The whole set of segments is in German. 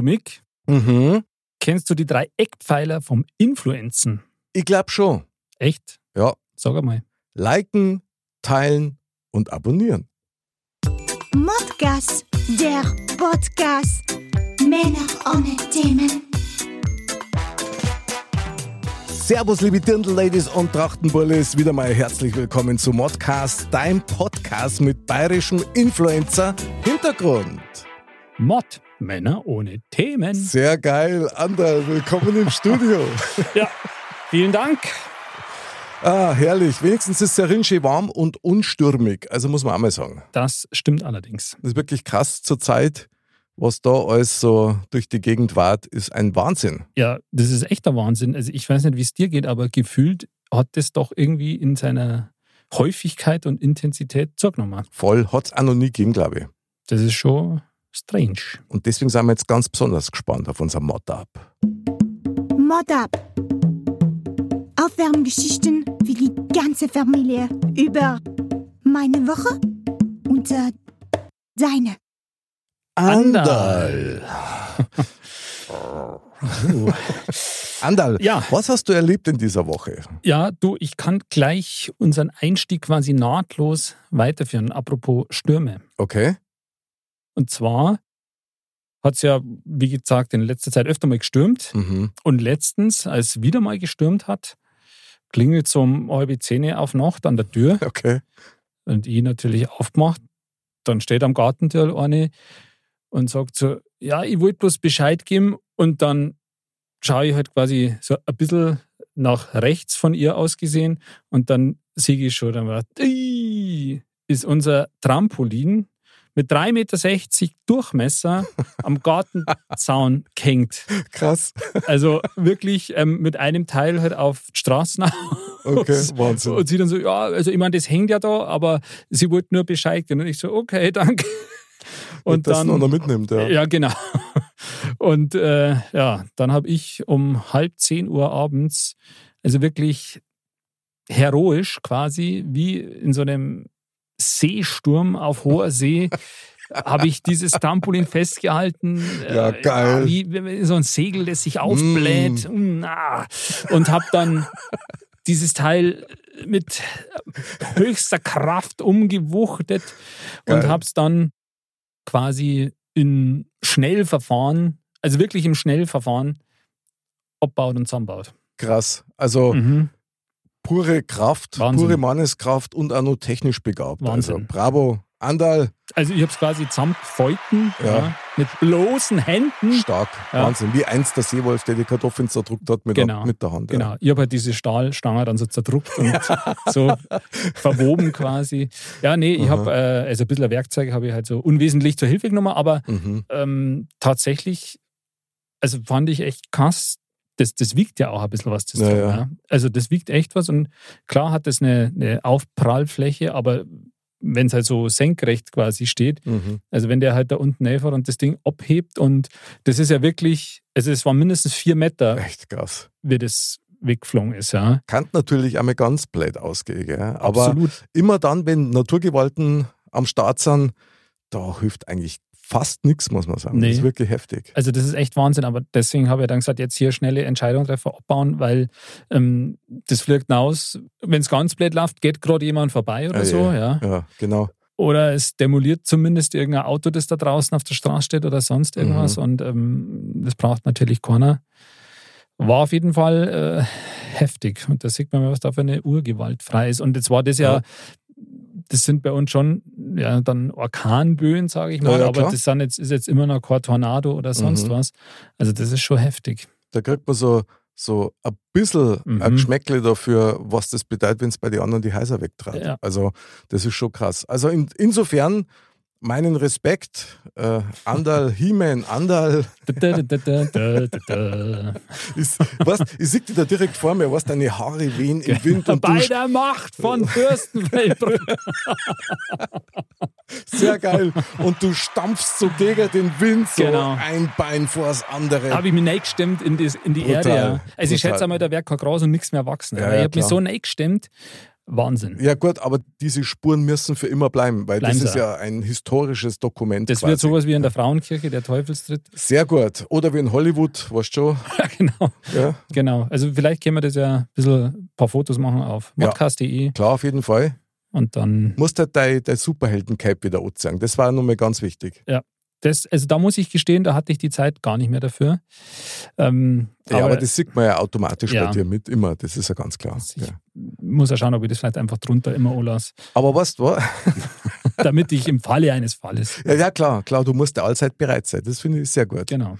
Du Mick, Mhm. kennst du die drei Eckpfeiler vom Influenzen? Ich glaube schon. Echt? Ja. Sag einmal. Liken, teilen und abonnieren. Modcast, der Podcast. Männer ohne Themen. Servus, liebe Dirndl-Ladies und Trachtenbullis. Wieder mal herzlich willkommen zu Modcast, dein Podcast mit bayerischem Influencer-Hintergrund. Mod, Männer ohne Themen. Sehr geil. Ander, willkommen im Studio. Ja, vielen Dank. ah, herrlich. Wenigstens ist es sehr rinschig warm und unstürmig. Also muss man auch mal sagen. Das stimmt allerdings. Das ist wirklich krass zur Zeit. Was da alles so durch die Gegend wart, ist ein Wahnsinn. Ja, das ist echter Wahnsinn. Also ich weiß nicht, wie es dir geht, aber gefühlt hat das doch irgendwie in seiner Häufigkeit und Intensität zugenommen. Voll hat es auch noch nie gegeben, glaube ich. Das ist schon strange. Und deswegen sind wir jetzt ganz besonders gespannt auf unser Mod-Up. Mod up. Aufwärmgeschichten für die ganze Familie über meine Woche und äh, deine. Andal. Andal, Ja. was hast du erlebt in dieser Woche? Ja, du, ich kann gleich unseren Einstieg quasi nahtlos weiterführen. Apropos Stürme. Okay. Und zwar hat es ja, wie gesagt, in letzter Zeit öfter mal gestürmt. Mhm. Und letztens, als es wieder mal gestürmt hat, klingelt so um halbe Zähne auf Nacht an der Tür. Okay. Und ich natürlich aufgemacht. Dann steht am Gartentür eine und sagt so, ja, ich wollte bloß Bescheid geben. Und dann schaue ich halt quasi so ein bisschen nach rechts von ihr aus gesehen. Und dann sehe ich schon, dann war, ist unser Trampolin mit 3,60 Meter Durchmesser am Gartenzaun gehängt. Krass. Also wirklich ähm, mit einem Teil halt auf die Straßen Okay. Wahnsinn. Und sie dann so, ja, also ich meine, das hängt ja da, aber sie wollte nur Bescheid geben. Und ich so, okay, danke. Und dass dann, noch mitnimmt, ja. ja, genau. Und äh, ja, dann habe ich um halb zehn Uhr abends, also wirklich heroisch quasi, wie in so einem Seesturm auf hoher See, habe ich dieses Trampolin festgehalten. Ja, äh, geil. Wie, so ein Segel, das sich aufbläht. Mm, ah. Und habe dann dieses Teil mit höchster Kraft umgewuchtet und Geil. habe es dann quasi in Schnellverfahren, also wirklich im Schnellverfahren, abbaut und zusammenbaut. Krass. Also Mhm. Pure Kraft, Wahnsinn. pure Manneskraft und auch noch technisch begabt. Also Wahnsinn. bravo. Andal, Also ich habe es quasi zusammengefalten, Ja. ja. mit bloßen Händen. stark. Ja. Wahnsinn. Wie einst der Seewolf, der die Kartoffeln zerdrückt hat mit, Genau. der, mit der Hand. Genau, ich habe halt diese Stahlstange dann so zerdruckt und so verwoben quasi. Ja, nee, ich habe, äh, also ein bisschen Werkzeuge habe ich halt so unwesentlich zur Hilfe genommen, aber Ja. Mhm. ähm, tatsächlich, also fand ich echt krass. Das, das wiegt ja auch ein bisschen was. Das Ja, Ding, ja. ja. Also das wiegt echt was und klar hat das eine, eine Aufprallfläche, aber wenn es halt so senkrecht quasi steht, Mhm. also wenn der halt da unten einfach und das Ding abhebt und das ist ja wirklich, also es war mindestens vier Meter, Echt krass. wie das weggeflogen ist, ja. Kann natürlich einmal ganz blöd ausgehen, gell? aber Absolut. immer dann, wenn Naturgewalten am Start sind, da hilft eigentlich fast nichts, muss man sagen. Nee. Das ist wirklich heftig. Also das ist echt Wahnsinn, aber deswegen habe ich dann gesagt, jetzt hier schnelle Entscheidung treffen, abbauen, weil ähm, das fliegt hinaus, wenn es ganz blöd läuft, geht gerade jemand vorbei oder Ah, so, ja. ja. Ja, genau. Oder es demoliert zumindest irgendein Auto, das da draußen auf der Straße steht oder sonst irgendwas Mhm. und ähm, das braucht natürlich keiner. War auf jeden Fall äh, heftig und da sieht man was da für eine Urgewalt frei ist. Und jetzt war das ja, Ja. Das sind bei uns schon ja, dann Orkanböen, sage ich mal, Ja, ja, aber das sind jetzt, ist jetzt immer noch kein Tornado oder sonst Mhm. was. Also das ist schon heftig. Da kriegt man so, so ein bisschen Mhm. ein Geschmäckle dafür, was das bedeutet, wenn es bei den anderen die Häuser wegtrat. Ja. Also, das ist schon krass. Also, in, insofern meinen Respekt. Äh, Andal, He-Man, Andal. Ist, was, ich sehe dich da direkt vor mir, was deine Haare wehen im Wind und Bei der Macht von Fürstenfeldbruck. sehr geil. Und du stampfst so gegen den Wind so Genau. ein Bein vors andere. habe ich mich reingestemmt in, das, in die Brutal, Erde. Ja. Also ich brutal. schätze einmal, da wäre kein Gras und nichts mehr wachsen. Ja, ja, ich habe mich so reingestemmt. Wahnsinn. Ja gut, aber diese Spuren müssen für immer bleiben, weil Bleiben das ist ja ein historisches Dokument. Das quasi. wird sowas wie in der Frauenkirche, der Teufelstritt. Sehr gut. Oder wie in Hollywood, weißt du schon. Ja, genau. Ja, genau. Also vielleicht können wir das ja ein bisschen ein paar Fotos machen auf Ja. modcast.de klar, auf jeden Fall. und dann Musst halt dein, dein Superhelden-Cape wieder anziehen. Das war nochmal ganz wichtig. das, also da muss ich gestehen, da hatte ich die Zeit gar nicht mehr dafür. Ähm, Ja, aber, das sieht man ja automatisch Ja. bei dir mit, immer. Das ist ja ganz klar. Ja. Muss ja schauen, ob ich das vielleicht einfach drunter immer anlasse, Aber weißt du was? damit ich im Falle eines Falles. Ja, ja, klar, klar, du musst ja allzeit bereit sein. Das finde ich sehr gut. Genau.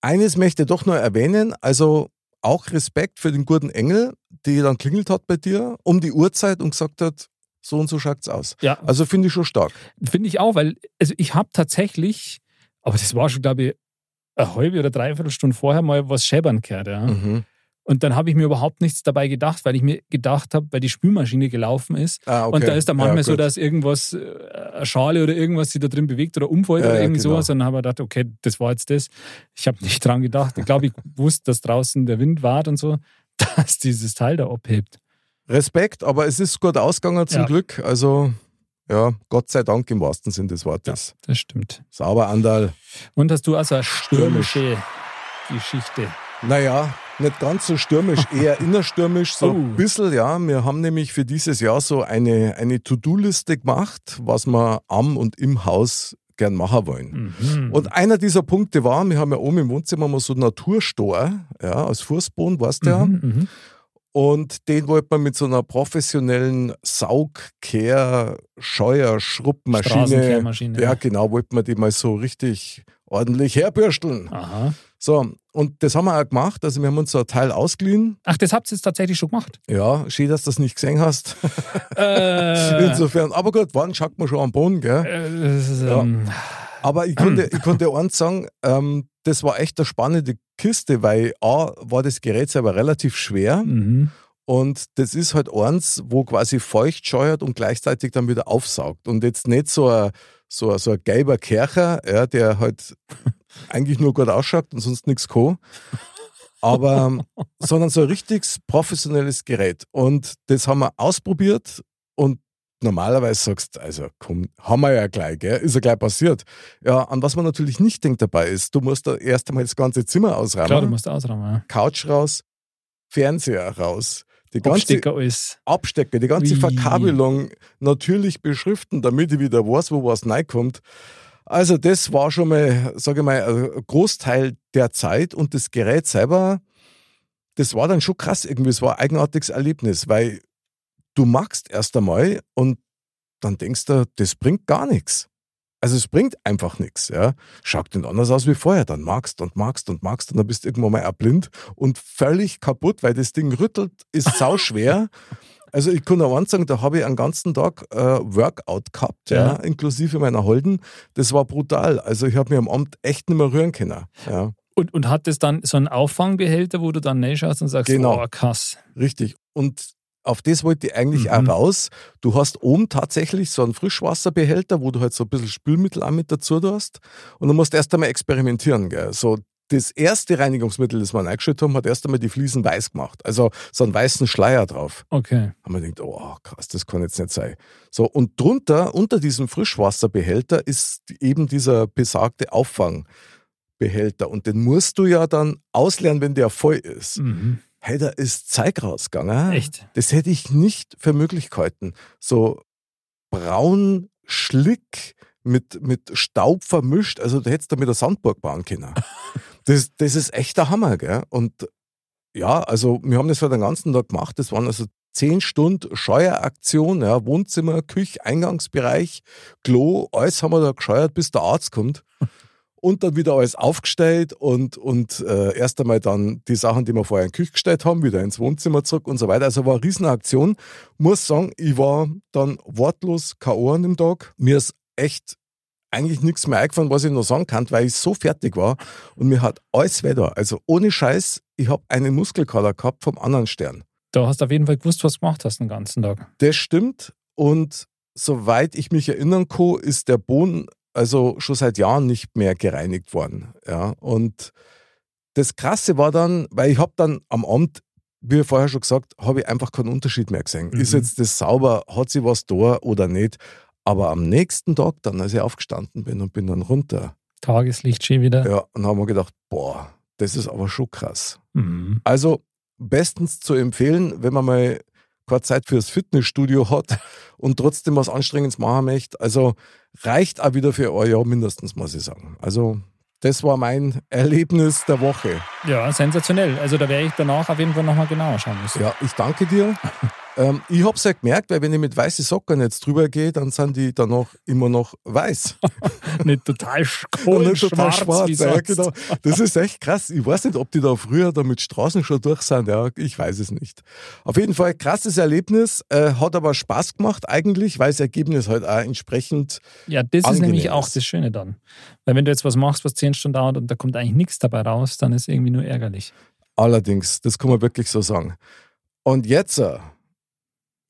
Eines möchte ich doch noch erwähnen, also auch Respekt für den guten Engel, die dann klingelt hat bei dir um die Uhrzeit und gesagt hat, so und so schaut's aus. Ja, Also finde ich schon stark. Finde ich auch, weil also ich habe tatsächlich, aber das war schon, glaube ich, eine halbe oder dreiviertel Stunde vorher mal was scheppern gehört. Ja. Mhm. Und dann habe ich mir überhaupt nichts dabei gedacht, weil ich mir gedacht habe, weil die Spülmaschine gelaufen ist. Ah, okay. Und da ist dann manchmal ja, so, dass irgendwas, äh, eine Schale oder irgendwas sich da drin bewegt oder umfällt Ja, oder ja, irgend genau. sowas. Und dann habe ich gedacht, okay, das war jetzt das. Ich habe nicht dran gedacht. Ich glaube, ich wusste, dass draußen der Wind wart und so, dass dieses Teil da abhebt. Respekt, aber es ist gut ausgegangen zum Ja. Glück. Also, ja, Gott sei Dank im wahrsten Sinn des Wortes. Das stimmt. Sauber, Andal. Und hast du also eine stürmische Geschichte? Naja, nicht ganz so stürmisch, eher innerstürmisch, so Oh. ein bisschen, ja. Wir haben nämlich für dieses Jahr so eine, eine To-Do-Liste gemacht, was wir am und im Haus gern machen wollen. Mhm. Und einer dieser Punkte war, wir haben ja oben im Wohnzimmer mal so einen Naturstor, ja, als Fußboden, weißt du ja. Mhm, mhm. Und den wollte man mit so einer professionellen Saugkehr, Scheuer, Straßenkehrmaschine. ja genau, wollte man die mal so richtig ordentlich herbürsteln. Aha. So, und das haben wir auch gemacht. Also wir haben uns so ein Teil ausgeliehen. Ach, das habt ihr jetzt tatsächlich schon gemacht. Ja, schön, dass du das nicht gesehen hast. Äh, Insofern, aber gut, wann schaut man schon am Boden, gell? äh, das ist, ähm, Aber ich konnte, ich konnte eins sagen, ähm, das war echt eine spannende Kiste, weil A, war das Gerät selber relativ schwer mhm. und das ist halt eins, wo quasi feucht scheuert und gleichzeitig dann wieder aufsaugt. Und jetzt nicht so ein, so ein, so ein gelber Kercher, ja, der halt eigentlich nur gut ausschaut und sonst nichts kann. Aber, sondern so ein richtiges professionelles Gerät. Und das haben wir ausprobiert und normalerweise sagst also komm, haben wir ja gleich, gell? ist ja gleich passiert. Ja, an was man natürlich nicht denkt dabei ist, du musst da erst einmal das ganze Zimmer ausräumen, Klar, du musst ausräumen. Ja. Couch raus, Fernseher raus, die ganze Abstecker alles. Abstecker, die ganze Ui. Verkabelung natürlich beschriften, damit ich wieder weiß, wo was reinkommt. Also das war schon mal, sage ich mal, ein Großteil der Zeit und das Gerät selber, das war dann schon krass irgendwie, es war ein eigenartiges Erlebnis, weil du magst erst einmal und dann denkst du, das bringt gar nichts. Also es bringt einfach nichts. Ja. Schaut nicht anders aus wie vorher. Dann magst und magst und magst und dann bist du irgendwann mal blind und völlig kaputt, weil das Ding rüttelt, ist sau schwer. Also ich kann auch eins sagen, da habe ich einen ganzen Tag äh, Workout gehabt, ja. Ja. inklusive meiner Holden. Das war brutal. Also ich habe mir am Abend echt nicht mehr rühren können. Ja. Und, und hat das dann so einen Auffangbehälter, wo du dann reinschaust und sagst, Genau. oh, krass. Richtig. Und auf das wollte ich eigentlich Mhm. auch raus. Du hast oben tatsächlich so einen Frischwasserbehälter, wo du halt so ein bisschen Spülmittel auch mit dazu hast. Und du musst erst einmal experimentieren. Gell? So das erste Reinigungsmittel, das wir eingeschüttet haben, hat erst einmal die Fliesen weiß gemacht. Also so einen weißen Schleier drauf. Okay. haben wir gedacht, oh krass, das kann jetzt nicht sein. So, und drunter, unter diesem Frischwasserbehälter ist eben dieser besagte Auffangbehälter. Und den musst du ja dann ausleeren, wenn der voll ist. Mhm. Hey, da ist Zeug rausgegangen. Echt? Das hätte ich nicht für möglich gehalten. So braun Schlick mit, mit Staub vermischt. Also du hättest da mit der Sandburg bauen können. Das, das ist echt der Hammer, gell? Und ja, also wir haben das für den ganzen Tag gemacht. Das waren also zehn Stunden Scheueraktion, ja, Wohnzimmer, Küche, Eingangsbereich, Klo, alles haben wir da gescheuert, bis der Arzt kommt. Und dann wieder alles aufgestellt und, und äh, erst einmal dann die Sachen, die wir vorher in die Küche gestellt haben, wieder ins Wohnzimmer zurück und so weiter. Also war eine Riesenaktion. Muss sagen, ich war dann wortlos K.O. an dem Tag. Mir ist echt eigentlich nichts mehr eingefallen, was ich noch sagen kann, weil ich so fertig war und mir hat alles wieder. Also ohne Scheiß, ich habe einen Muskelkater gehabt vom anderen Stern. Da hast du auf jeden Fall gewusst, was du gemacht hast den ganzen Tag. Das stimmt. Und soweit ich mich erinnern kann, ist der Boden also schon seit Jahren nicht mehr gereinigt worden. Ja, und das Krasse war dann, weil ich habe dann am Abend, wie vorher schon gesagt, habe ich einfach keinen Unterschied mehr gesehen. Mhm. Ist jetzt das sauber, hat sie was da oder nicht? Aber am nächsten Tag dann, als ich aufgestanden bin und bin dann runter. Tageslicht schon wieder. Ja, und haben wir gedacht, boah, das ist aber schon krass. Mhm. Also bestens zu empfehlen, wenn man mal keine Zeit fürs Fitnessstudio hat und trotzdem was Anstrengendes machen möchte. Also reicht auch wieder für ein Jahr mindestens, muss ich sagen. Also das war mein Erlebnis der Woche. Ja, sensationell. Also da werde ich danach auf jeden Fall nochmal genauer schauen müssen. Ja, ich danke dir. Ähm, ich habe es ja gemerkt, weil wenn ich mit weißen Socken jetzt drüber gehe, dann sind die danach immer noch weiß. nicht total, nicht total schwarz. ja, genau. Das ist echt krass. Ich weiß nicht, ob die da früher da mit Straßen schon durch sind. Ja, ich weiß es nicht. Auf jeden Fall krasses Erlebnis. Äh, hat aber Spaß gemacht eigentlich, weil das Ergebnis halt auch entsprechend. Ja, das ist nämlich auch das Schöne dann. Weil wenn du jetzt was machst, was zehn Stunden dauert und da kommt eigentlich nichts dabei raus, dann ist es irgendwie nur ärgerlich. Allerdings, das kann man wirklich so sagen. Und jetzt äh,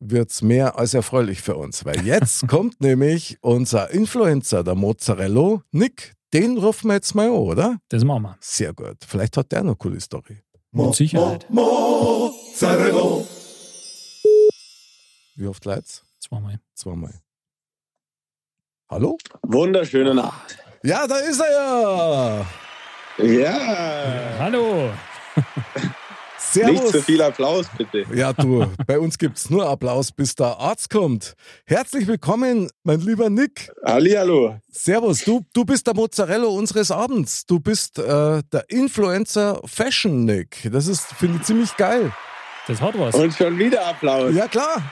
wird es mehr als erfreulich für uns, weil jetzt kommt nämlich unser Influencer, der Mozzarella, Nick. Den rufen wir jetzt mal an, oder? Das machen wir. Sehr gut. Vielleicht hat der noch eine coole Story. Mit Sicherheit. Mozzarella. Wie oft leid's? Zweimal. Zweimal. Hallo? Wunderschöne Nacht. Ja, da ist er ja. Ja. Hallo. Servus. Nicht zu viel Applaus, bitte. Ja, du, bei uns gibt es nur Applaus, bis der Arzt kommt. Herzlich willkommen, mein lieber Nick. Hallihallo. Servus, du, du bist der Mozzarella unseres Abends. Du bist äh, der Influencer Fashion Nick. Das ist, finde ich, ziemlich geil. Das hat was. Und schon wieder Applaus. Ja, klar.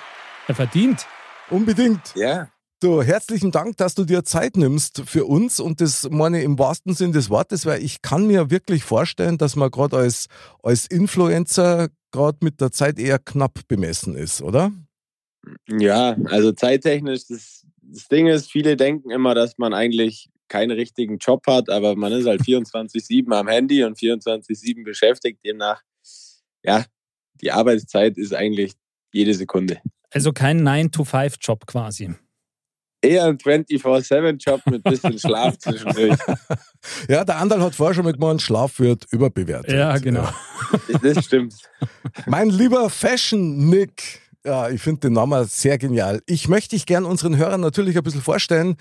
Er verdient. Unbedingt. Ja. Du, herzlichen Dank, dass du dir Zeit nimmst für uns und das meine ich im wahrsten Sinn des Wortes, weil ich kann mir wirklich vorstellen, dass man gerade als, als Influencer gerade mit der Zeit eher knapp bemessen ist, oder? Ja, also zeittechnisch, das, das Ding ist, viele denken immer, dass man eigentlich keinen richtigen Job hat, aber man ist halt 24-7 am Handy und 24-7 beschäftigt. Demnach, ja, die Arbeitszeit ist eigentlich jede Sekunde. Also kein 9-to-5-Job quasi eher ein 24-7-Job mit ein bisschen Schlaf zwischendurch. Ja, der Andal hat vorher schon mal gemeint, Schlaf wird überbewertet. Ja, genau. Das stimmt. Mein lieber Fashion-Nick, ja, ich finde den Namen sehr genial. Ich möchte dich gern unseren Hörern natürlich ein bisschen vorstellen.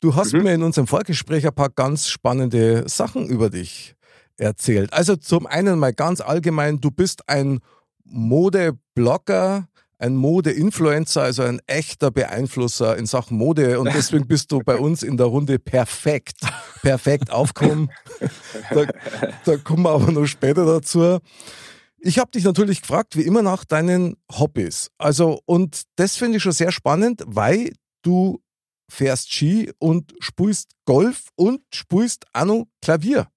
Du hast mhm. mir in unserem Vorgespräch ein paar ganz spannende Sachen über dich erzählt. Also zum einen mal ganz allgemein, du bist ein Modeblogger, ein Mode-Influencer, also ein echter Beeinflusser in Sachen Mode und deswegen bist du bei uns in der Runde perfekt, perfekt aufgekommen. Da, da kommen wir aber noch später dazu. Ich habe dich natürlich gefragt, wie immer, nach deinen Hobbys. Also, und das finde ich schon sehr spannend, weil du fährst Ski und spielst Golf und spielst noch Klavier.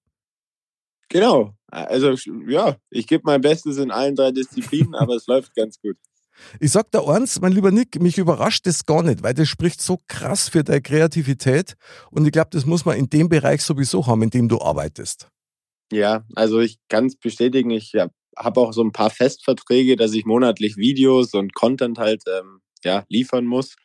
Genau. Also, ja, ich gebe mein Bestes in allen drei Disziplinen, aber es läuft ganz gut. Ich sag da eins, mein lieber Nick, mich überrascht das gar nicht, weil das spricht so krass für deine Kreativität und ich glaube, das muss man in dem Bereich sowieso haben, in dem du arbeitest. Ja, also ich kann es bestätigen, ich ja, habe auch so ein paar Festverträge, dass ich monatlich Videos und Content halt ähm, ja, liefern muss.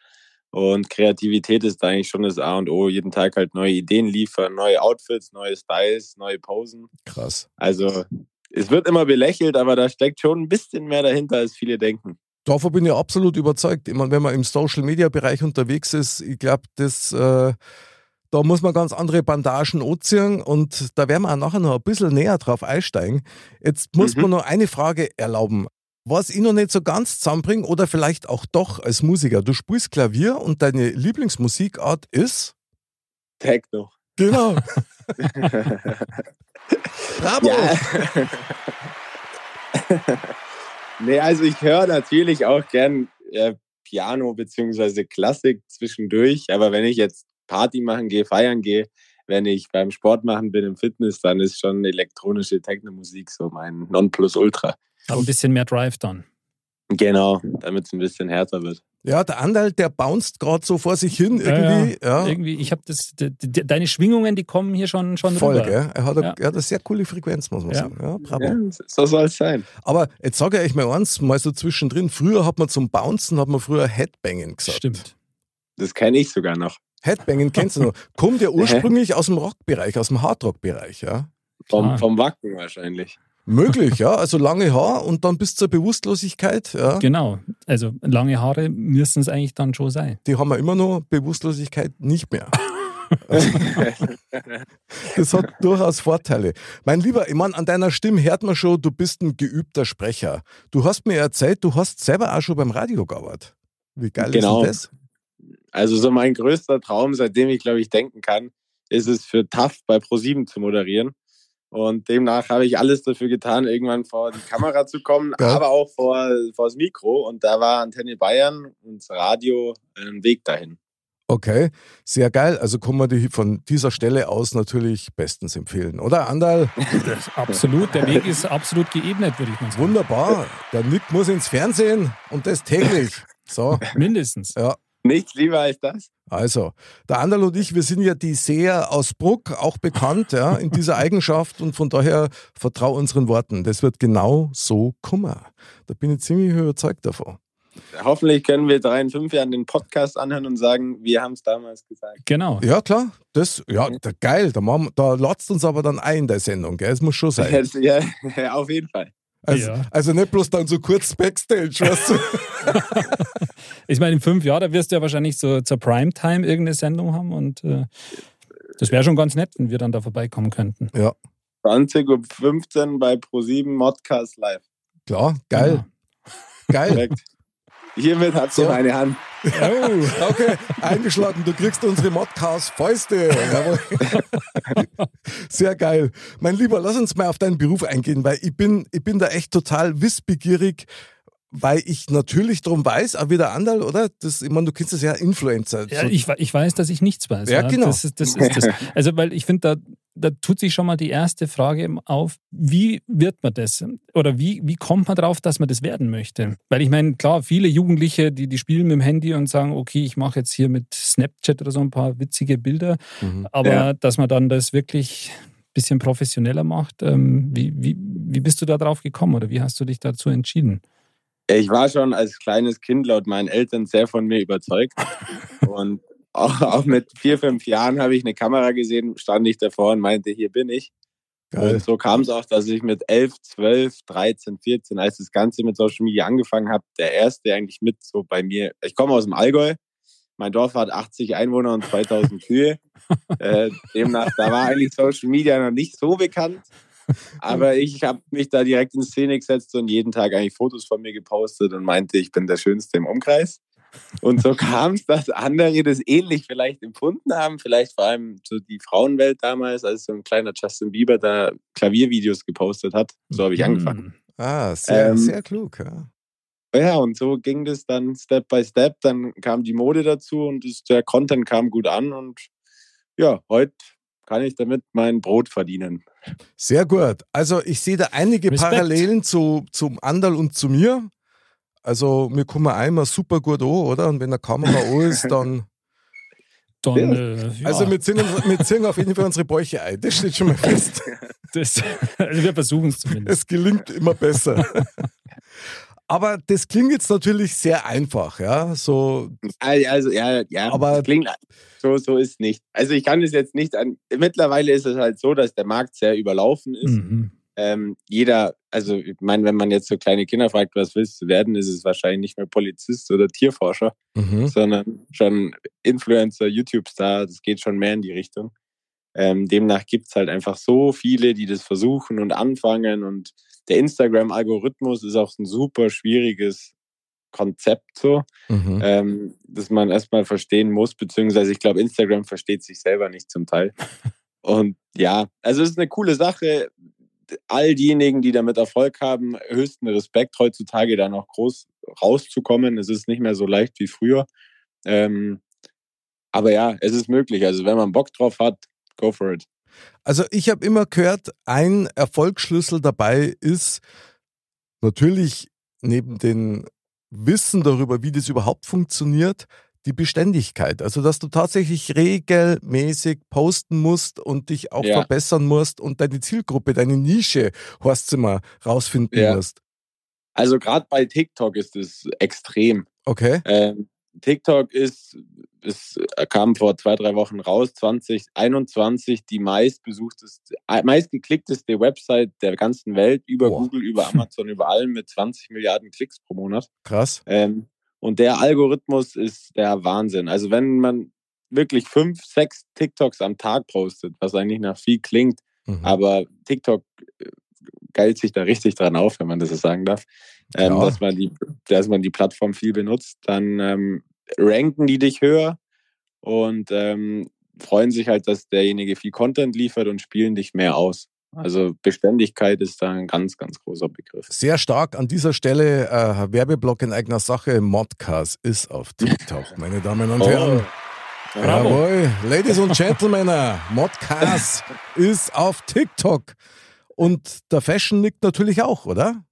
Und Kreativität ist da eigentlich schon das A und O. Jeden Tag halt neue Ideen liefern, neue Outfits, neue Styles, neue Posen. Krass. Also es wird immer belächelt, aber da steckt schon ein bisschen mehr dahinter, als viele denken. Davon bin ich absolut überzeugt. Ich meine, wenn man im Social-Media-Bereich unterwegs ist, ich glaube, das, äh, da muss man ganz andere Bandagen anziehen und da werden wir auch nachher noch ein bisschen näher drauf einsteigen. Jetzt muss mhm. man noch eine Frage erlauben. Was ich noch nicht so ganz zusammenbringe oder vielleicht auch doch als Musiker. Du spielst Klavier und deine Lieblingsmusikart ist? Techno. Genau. Bravo! Nee, also ich höre natürlich auch gern äh, Piano bzw. Klassik zwischendurch, aber wenn ich jetzt Party machen gehe, feiern gehe, wenn ich beim Sport machen bin im Fitness, dann ist schon elektronische Techno-Musik so mein Nonplusultra. Aber ein bisschen mehr Drive dann. Genau, damit es ein bisschen härter wird. Ja, der Andal, der bounced gerade so vor sich hin irgendwie. Ja, ja. Irgendwie, ich habe das, de, de, deine Schwingungen, die kommen hier schon, schon Voll, rüber. gell? Er hat, eine, er hat eine sehr coole Frequenz, muss man sagen. Ja, bravo. so soll es sein. Aber jetzt sage ich euch mal eins, mal so zwischendrin. Früher hat man zum Bouncen, hat man früher Headbangen gesagt. Stimmt. Das kenne ich sogar noch. Headbangen kennst du noch. Kommt ja ursprünglich aus dem Rockbereich, aus dem Hardrock-Bereich, ja? Vom, vom Wacken wahrscheinlich. Möglich, ja. Also lange Haar und dann bis zur Bewusstlosigkeit. Ja. Genau. Also lange Haare müssen es eigentlich dann schon sein. Die haben wir immer noch, Bewusstlosigkeit nicht mehr. das hat durchaus Vorteile. Mein Lieber, ich meine, an deiner Stimme hört man schon, du bist ein geübter Sprecher. Du hast mir erzählt, du hast selber auch schon beim Radio gearbeitet. Wie geil genau. ist das? Also so mein größter Traum, seitdem ich glaube ich denken kann, ist es für TAF bei ProSieben zu moderieren. Und demnach habe ich alles dafür getan, irgendwann vor die Kamera zu kommen, ja. aber auch vor, vor das Mikro. Und da war Antenne Bayern und das Radio ein Weg dahin. Okay, sehr geil. Also kann man die von dieser Stelle aus natürlich bestens empfehlen, oder Andal? absolut, der Weg ist absolut geebnet, würde ich mal sagen. Wunderbar. Der Nick muss ins Fernsehen und das täglich. So. Mindestens. Ja. Nichts lieber als das. Also, der Andal und ich, wir sind ja die Seher aus Bruck, auch bekannt ja, in dieser Eigenschaft und von daher vertrau unseren Worten. Das wird genau so kommen. Da bin ich ziemlich überzeugt davon. Hoffentlich können wir drei in fünf Jahren den Podcast anhören und sagen, wir haben es damals gesagt. Genau. Ja, klar. Das, ja, da, geil. Da, machen, da latzt uns aber dann ein, der Sendung. Gell? Es muss schon sein. Ja, auf jeden Fall. Also, ja. also nicht bloß dann so kurz Backstage, weißt du? ich meine, in fünf Jahren, da wirst du ja wahrscheinlich so zur Primetime irgendeine Sendung haben und äh, das wäre schon ganz nett, wenn wir dann da vorbeikommen könnten. Ja. 20.15 Uhr bei Pro7 Modcast Live. Klar, geil. Ja. Geil. Perfekt. Hiermit hat sie so. meine Hand. Oh, okay, eingeschlagen. Du kriegst unsere Modcast Fäuste. Sehr geil. Mein Lieber, lass uns mal auf deinen Beruf eingehen, weil ich bin, ich bin da echt total wissbegierig, weil ich natürlich darum weiß, auch wieder Andal, oder? Das, ich meine, du kennst das ja Influencer. Ja, ich, ich weiß, dass ich nichts weiß. Ja, ja. genau. Das, das ist das. Also, weil ich finde, da, da tut sich schon mal die erste Frage auf, wie wird man das? Oder wie, wie kommt man drauf, dass man das werden möchte? Weil ich meine, klar, viele Jugendliche, die, die spielen mit dem Handy und sagen, okay, ich mache jetzt hier mit Snapchat oder so ein paar witzige Bilder. Mhm. Aber ja. dass man dann das wirklich ein bisschen professioneller macht, ähm, wie, wie, wie bist du da drauf gekommen oder wie hast du dich dazu entschieden? Ich war schon als kleines Kind laut meinen Eltern sehr von mir überzeugt. und auch, auch, mit vier, fünf Jahren habe ich eine Kamera gesehen, stand ich davor und meinte, hier bin ich. Geil. Und so kam es auch, dass ich mit 11, 12, 13, 14, als das Ganze mit Social Media angefangen habe, der erste eigentlich mit so bei mir. Ich komme aus dem Allgäu. Mein Dorf hat 80 Einwohner und 2000 Kühe. äh, demnach, da war eigentlich Social Media noch nicht so bekannt. Aber ich habe mich da direkt in Szene gesetzt und jeden Tag eigentlich Fotos von mir gepostet und meinte, ich bin der Schönste im Umkreis. Und so kam es, dass andere das ähnlich vielleicht empfunden haben, vielleicht vor allem so die Frauenwelt damals, als so ein kleiner Justin Bieber da Klaviervideos gepostet hat. So habe ich mhm. angefangen. Ah, sehr, ähm, sehr klug, ja. Ja, und so ging das dann Step by Step. Dann kam die Mode dazu und das, der Content kam gut an. Und ja, heute kann ich damit mein Brot verdienen. Sehr gut. Also ich sehe da einige Respekt. Parallelen zu, zum Andal und zu mir. Also wir kommen einmal super gut an, oder? Und wenn der Kamera an ist, dann... dann äh, ja. Also wir ziehen, wir ziehen auf jeden Fall unsere Bäuche ein. Das steht schon mal fest. Das, also wir versuchen es zumindest. Es gelingt immer besser. Aber das klingt jetzt natürlich sehr einfach, ja. So, also ja, ja. Aber klingt so, so ist nicht. Also ich kann es jetzt nicht an. Mittlerweile ist es halt so, dass der Markt sehr überlaufen ist. Mhm. Ähm, jeder, also ich meine, wenn man jetzt so kleine Kinder fragt, was willst du werden, ist es wahrscheinlich nicht mehr Polizist oder Tierforscher, mhm. sondern schon Influencer, YouTube-Star. Das geht schon mehr in die Richtung. Ähm, demnach gibt es halt einfach so viele, die das versuchen und anfangen und der Instagram-Algorithmus ist auch ein super schwieriges Konzept so, mhm. ähm, dass man erstmal verstehen muss, beziehungsweise ich glaube, Instagram versteht sich selber nicht zum Teil. Und ja, also es ist eine coole Sache. All diejenigen, die damit Erfolg haben, höchsten Respekt heutzutage da noch groß rauszukommen. Es ist nicht mehr so leicht wie früher. Ähm, aber ja, es ist möglich. Also wenn man Bock drauf hat, go for it. Also ich habe immer gehört, ein Erfolgsschlüssel dabei ist natürlich neben den Wissen darüber, wie das überhaupt funktioniert, die Beständigkeit. Also, dass du tatsächlich regelmäßig posten musst und dich auch Ja. verbessern musst und deine Zielgruppe, deine Nische, Horst Zimmer, rausfinden Ja. musst. Also gerade bei TikTok ist es extrem. Okay? Ähm, TikTok ist, es kam vor zwei, drei Wochen raus, 2021 die meistbesuchteste, äh, meistgeklickteste Website der ganzen Welt, über Boah. Google, über Amazon, über allem mit 20 Milliarden Klicks pro Monat. Krass. Ähm, und der Algorithmus ist der Wahnsinn. Also wenn man wirklich fünf, sechs TikToks am Tag postet, was eigentlich nach viel klingt, Mhm. aber TikTok äh, geilt sich da richtig dran auf, wenn man das so sagen darf, ähm, Ja. dass, man die, dass man die Plattform viel benutzt, dann ähm, ranken die dich höher und ähm, freuen sich halt, dass derjenige viel Content liefert und spielen dich mehr aus. Also Beständigkeit ist da ein ganz, ganz großer Begriff. Sehr stark an dieser Stelle äh, Werbeblock in eigener Sache. Modcast ist auf TikTok, meine Damen und Herren. Bravo. Jawohl, Ladies und Gentlemen, Modcast ist auf TikTok. Und der Fashion nickt natürlich auch, oder?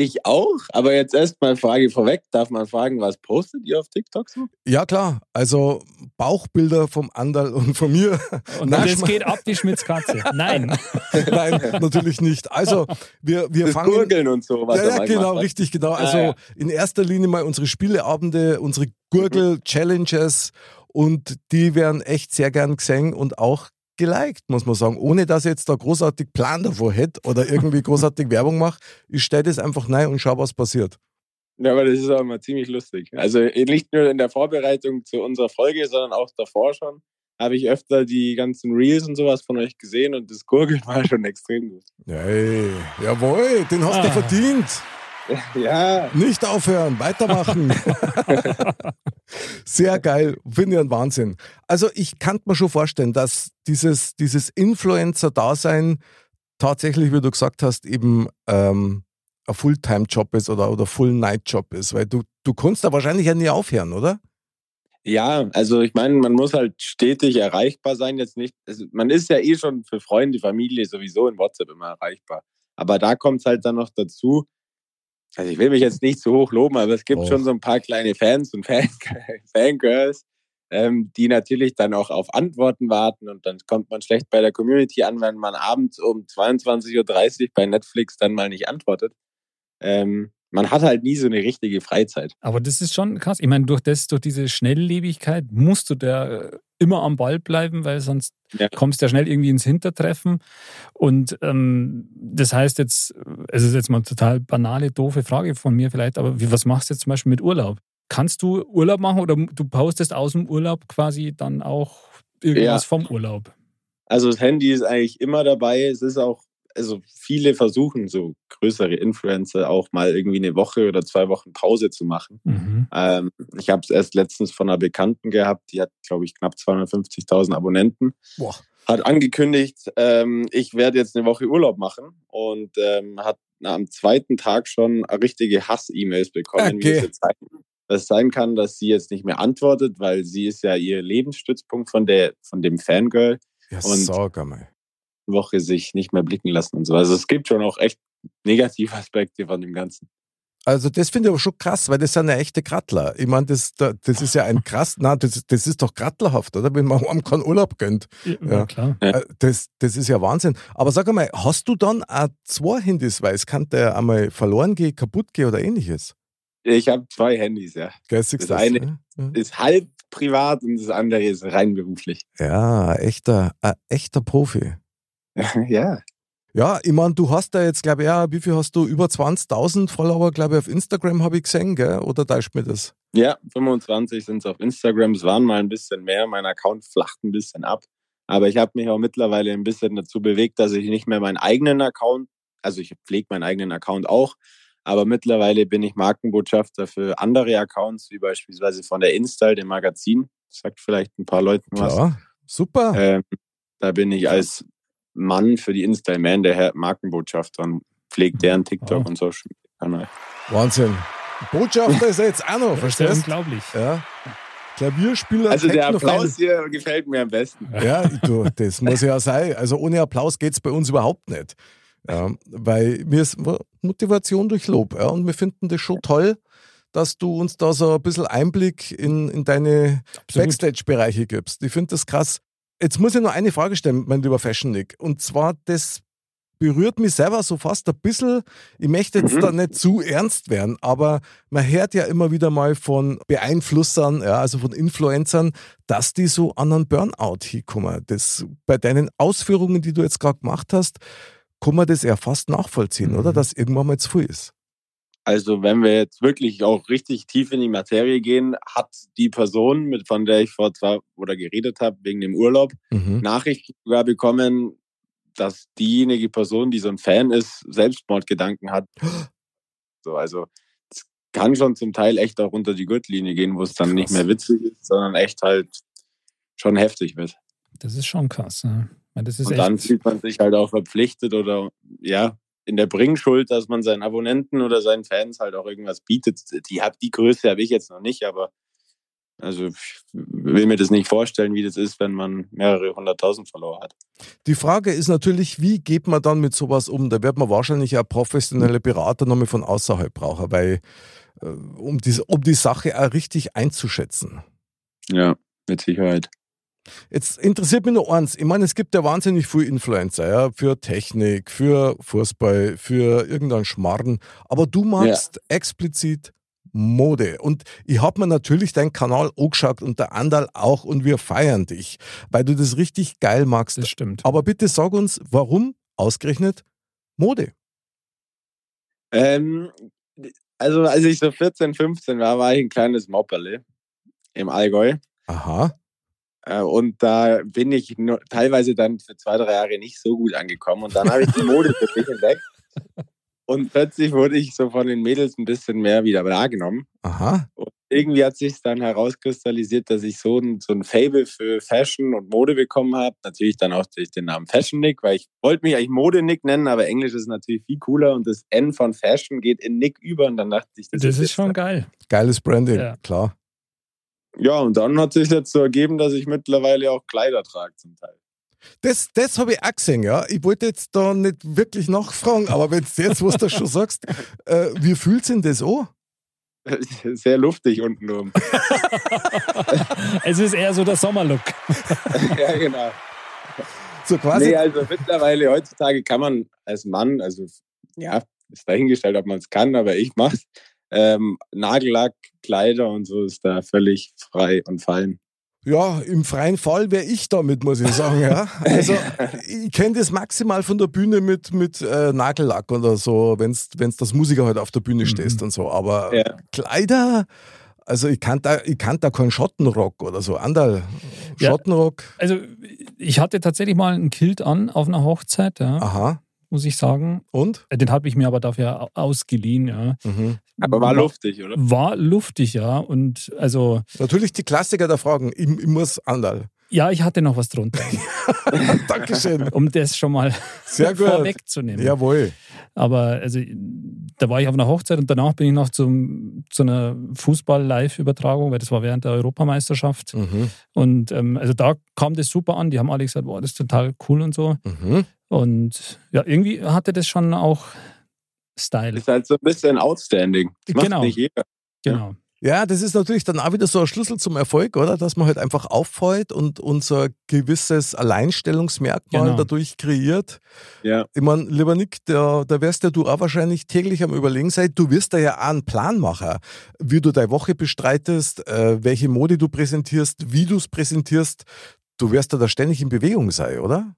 Ich auch, aber jetzt erstmal Frage vorweg. Darf man fragen, was postet ihr auf TikTok so? Ja, klar. Also Bauchbilder vom Andal und von mir. Und Nein, das geht ab die Schmitzkatze. Nein. Nein, natürlich nicht. Also, wir, wir Das fangen. Gurgeln und so, was ja, ja, genau, richtig, genau. Also Ah, ja. in erster Linie mal unsere Spieleabende, unsere Gurgel-Challenges und die werden echt sehr gern gesehen und auch geliked, muss man sagen. Ohne dass ich jetzt da großartig Plan davor hätte oder irgendwie großartig Werbung mache. Ich stelle das einfach rein und schau, was passiert. Ja, aber das ist auch immer ziemlich lustig. Also nicht nur in der Vorbereitung zu unserer Folge, sondern auch davor schon habe ich öfter die ganzen Reels und sowas von euch gesehen und das Gurgeln war schon extrem gut. Hey, jawohl, den hast du Ah. verdient. Ja, Nicht aufhören, weitermachen. Sehr geil, finde ich ein Wahnsinn. Also ich kann mir schon vorstellen, dass dieses, dieses Influencer-Dasein tatsächlich, wie du gesagt hast, eben ähm, ein Fulltime-Job ist oder, oder Full-Night-Job ist, weil du, du kannst da wahrscheinlich ja nie aufhören, oder? ja, also ich meine, man muss halt stetig erreichbar sein. Jetzt nicht, also man ist ja eh schon für Freunde, Familie sowieso in WhatsApp immer erreichbar. Aber da kommt es halt dann noch dazu. Also ich will mich jetzt nicht zu hoch loben, aber es gibt Och. schon so ein paar kleine Fans und Fan Fangirls, ähm, die natürlich dann auch auf Antworten warten und dann kommt man schlecht bei der Community an, wenn man abends um 22.30 Uhr bei Netflix dann mal nicht antwortet. Ähm, man hat halt nie so eine richtige Freizeit. Aber das ist schon krass. Ich meine, durch, das, durch diese Schnelllebigkeit musst du da äh, immer am Ball bleiben, weil sonst Ja. kommst du ja schnell irgendwie ins Hintertreffen. Und ähm, das heißt jetzt, es ist jetzt mal eine total banale, doofe Frage von mir vielleicht, aber wie, was machst du jetzt zum Beispiel mit Urlaub? Kannst du Urlaub machen oder du postest aus dem Urlaub quasi dann auch irgendwas Ja. vom Urlaub? Also das Handy ist eigentlich immer dabei. Es ist auch, also viele versuchen so größere Influencer auch mal irgendwie eine Woche oder zwei Wochen Pause zu machen. Mhm. Ähm, ich habe es erst letztens von einer Bekannten gehabt, die hat, glaube ich, knapp 250.000 Abonnenten. Boah. Hat angekündigt, ähm, ich werde jetzt eine Woche Urlaub machen und ähm, hat am zweiten Tag schon richtige Hass-E-Mails bekommen, wie Okay. es jetzt sein, das sein kann, dass sie jetzt nicht mehr antwortet, weil sie ist ja ihr Lebensstützpunkt von der von dem Fangirl. Ja, Und- sag einmal. Woche sich nicht mehr blicken lassen und so. Also es gibt schon auch echt negative Aspekte von dem Ganzen. Also das finde ich aber schon krass, weil das sind ja echte Krattler. Ich meine, das, da- das ist ja ein krass, na, das, das ist doch krattlerhaft, oder? Wenn man einem keinen Urlaub gönnt. Ja, Ja. klar. Äh, Das, das ist ja Wahnsinn. Aber sag einmal, hast du dann auch zwei Handys, weil es kann der einmal verloren gehen, kaputt gehen oder ähnliches? Ich habe zwei Handys, ja. Siehst Das eine- Ja. Ist halb privat und das andere ist rein beruflich. Ja, echter, ein echter Profi. ja. Ja, ich meine, du hast da jetzt, glaube ich, ja, wie viel hast du? Über 20.000 Follower, glaube ich, auf Instagram habe ich gesehen, gell? Oder täuscht mir das? Ja, 25 sind es auf Instagram. Es waren mal ein bisschen mehr. Mein Account flacht ein bisschen ab. Aber ich habe mich auch mittlerweile ein bisschen dazu bewegt, dass ich nicht mehr meinen eigenen Account, also ich pflege meinen eigenen Account auch, aber mittlerweile bin ich Markenbotschafter für andere Accounts, wie beispielsweise von der Install, dem Magazin. Sagt vielleicht ein paar Leuten was. Klar, super. Ähm, da bin ich als Mann für die Installman der Herr Markenbotschafter und pflegt deren TikTok Wow. und Social Kanal. Wahnsinn. Botschafter ist er jetzt auch noch, Das ist ja verstehst unglaublich. Ja. Klavierspieler, Also der. Applaus hier gefällt mir am besten. Ja, du, das muss ja sein. Also ohne Applaus geht es bei uns überhaupt nicht. Ja, weil mir ist Motivation durch Lob. Ja, und wir finden das schon toll, dass du uns da so ein bisschen Einblick in, in deine Backstage-Bereiche gibst. Ich finde das krass. Jetzt muss ich noch eine Frage stellen, mein lieber Fashion Nick. Und zwar das berührt mich selber so fast ein bisschen. Ich möchte jetzt mhm. da nicht zu ernst werden, aber man hört ja immer wieder mal von Beeinflussern, ja, also von Influencern, dass die so an einen Burnout hinkommen. Das, bei deinen Ausführungen, die du jetzt gerade gemacht hast, kann man das ja fast nachvollziehen, mhm. oder? Dass irgendwann mal zu viel ist. Also wenn wir jetzt wirklich auch richtig tief in die Materie gehen, hat die Person, mit von der ich vor zwei oder geredet habe, wegen dem Urlaub, mhm. Nachrichten sogar bekommen, dass diejenige Person, die so ein Fan ist, Selbstmordgedanken hat. So, also es kann schon zum Teil echt auch unter die Gürtellinie gehen, wo es dann krass. nicht mehr witzig ist, sondern echt halt schon heftig wird. Das ist schon krass. Ne? Und dann fühlt man sich halt auch verpflichtet oder ja, in der Bringschuld, dass man seinen Abonnenten oder seinen Fans halt auch irgendwas bietet. Die, die Größe habe ich jetzt noch nicht, aber also ich will mir das nicht vorstellen, wie das ist, wenn man mehrere hunderttausend Follower hat. Die Frage ist natürlich, wie geht man dann mit sowas um? Da wird man wahrscheinlich ja professionelle Berater nochmal von außerhalb brauchen, weil äh, um die, um die Sache auch richtig einzuschätzen. Ja, mit Sicherheit. Jetzt interessiert mich nur eins. Ich meine, es gibt ja wahnsinnig viele Influencer, ja, für Technik, für Fußball, für irgendeinen Schmarrn. Aber du magst ja. explizit Mode. Und ich habe mir natürlich deinen Kanal angeschaut und der Andal auch und wir feiern dich, weil du das richtig geil magst. Das stimmt. Aber bitte sag uns, warum ausgerechnet Mode? Ähm, also als ich so 14, 15 war, war ich ein kleines Mopperle im Allgäu. Aha. Äh, und da bin ich nur, teilweise dann für zwei, drei Jahre nicht so gut angekommen. Und dann habe ich die Mode für mich entdeckt. Und plötzlich wurde ich so von den Mädels ein bisschen mehr wieder wahrgenommen. Aha. Und irgendwie hat sich dann herauskristallisiert, dass ich so ein, so ein Fable für Fashion und Mode bekommen habe. Natürlich dann auch durch den Namen Fashion Nick, weil ich wollte mich eigentlich Mode Nick nennen, aber Englisch ist natürlich viel cooler und das N von Fashion geht in Nick über und dann dachte ich, das, das ist, ist schon geil. Geiles Branding, ja. klar. Ja, und dann hat sich jetzt so ergeben, dass ich mittlerweile auch Kleider trage zum Teil. Das, das habe ich auch gesehen, ja. Ich wollte jetzt da nicht wirklich nachfragen, aber wenn du jetzt was du schon sagst, äh, wie fühlt sich das an? Sehr luftig untenrum. es ist eher so der Sommerlook. ja, genau. So quasi. Nee, also mittlerweile heutzutage kann man als Mann, also ja, ist dahingestellt, ob man es kann, aber ich mache es. Ähm, Nagellack, Kleider und so ist da völlig frei und fein. Ja, im freien Fall wäre ich damit, muss ich sagen. Ja. Also ich kenne das maximal von der Bühne mit, mit äh, Nagellack oder so, wenn es das Musiker halt auf der Bühne mhm. stehst und so. Aber ja. Kleider, also ich kann da, ich kann da keinen Schottenrock oder so. Andal, Schottenrock. Ja, also ich hatte tatsächlich mal ein Kilt an auf einer Hochzeit. Ja. Aha muss ich sagen. Und? Äh, den habe ich mir aber dafür ausgeliehen, ja. Mhm. Aber war luftig, oder? War luftig, ja. Und also. Natürlich die Klassiker der Fragen. Ich, ich muss Andal. Ja, ich hatte noch was drunter. Dankeschön. Um das schon mal Sehr gut. vorwegzunehmen. Jawohl. Aber also, da war ich auf einer Hochzeit und danach bin ich noch zum, zu einer Fußball-Live-Übertragung, weil das war während der Europameisterschaft. Mhm. Und ähm, also da kam das super an. Die haben alle gesagt, boah, das ist total cool und so. Mhm. Und ja, irgendwie hatte das schon auch Style. Ist halt so ein bisschen outstanding. Das genau. Macht nicht jeder. Genau. Ja, das ist natürlich dann auch wieder so ein Schlüssel zum Erfolg, oder? Dass man halt einfach auffällt und unser gewisses Alleinstellungsmerkmal genau. dadurch kreiert. Ja. Ich meine, lieber Nick, da, da wirst ja du auch wahrscheinlich täglich am Überlegen sein. Du wirst da ja auch einen Plan machen, wie du deine Woche bestreitest, äh, welche Mode du präsentierst, wie du es präsentierst. Du wirst da, da ständig in Bewegung sein, oder?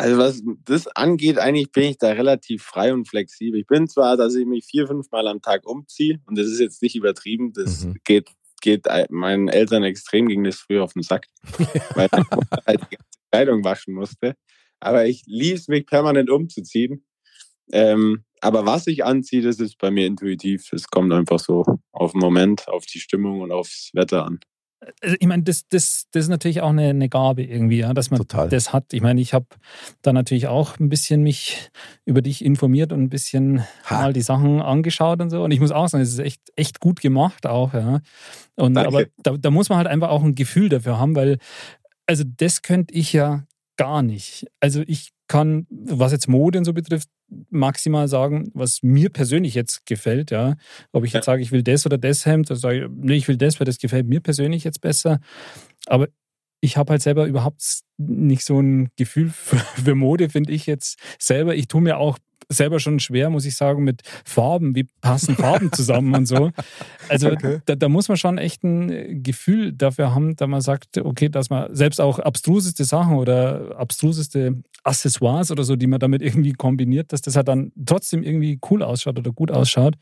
Also was das angeht, eigentlich bin ich da relativ frei und flexibel. Ich bin zwar, dass ich mich vier, fünf Mal am Tag umziehe und das ist jetzt nicht übertrieben, das mhm. geht, geht meinen Eltern extrem ging das früher auf den Sack, weil ich halt die ganze Kleidung waschen musste. Aber ich liebe es, mich permanent umzuziehen. Ähm, aber was ich anziehe, das ist bei mir intuitiv. Es kommt einfach so auf den Moment, auf die Stimmung und aufs Wetter an also ich meine, das, das, das ist natürlich auch eine, eine Gabe irgendwie, ja, dass man Total. das hat. Ich meine, ich habe da natürlich auch ein bisschen mich über dich informiert und ein bisschen ha. mal die Sachen angeschaut und so. Und ich muss auch sagen, es ist echt, echt gut gemacht auch, ja. Und Danke. aber da, da muss man halt einfach auch ein Gefühl dafür haben, weil, also das könnte ich ja gar nicht. Also ich kann, was jetzt Mode und so betrifft, maximal sagen, was mir persönlich jetzt gefällt. Ja, ob ich jetzt sage, ich will das oder das Hemd, dann sage ich, nee, ich will das, weil das gefällt mir persönlich jetzt besser. Aber ich habe halt selber überhaupt nicht so ein Gefühl für, für Mode, finde ich jetzt selber. Ich tue mir auch selber schon schwer, muss ich sagen, mit Farben. Wie passen Farben zusammen und so? Also okay. da, da, muss man schon echt ein Gefühl dafür haben, da man sagt, okay, dass man selbst auch abstruseste Sachen oder abstruseste Accessoires oder so, die man damit irgendwie kombiniert, dass das halt dann trotzdem irgendwie cool ausschaut oder gut ausschaut.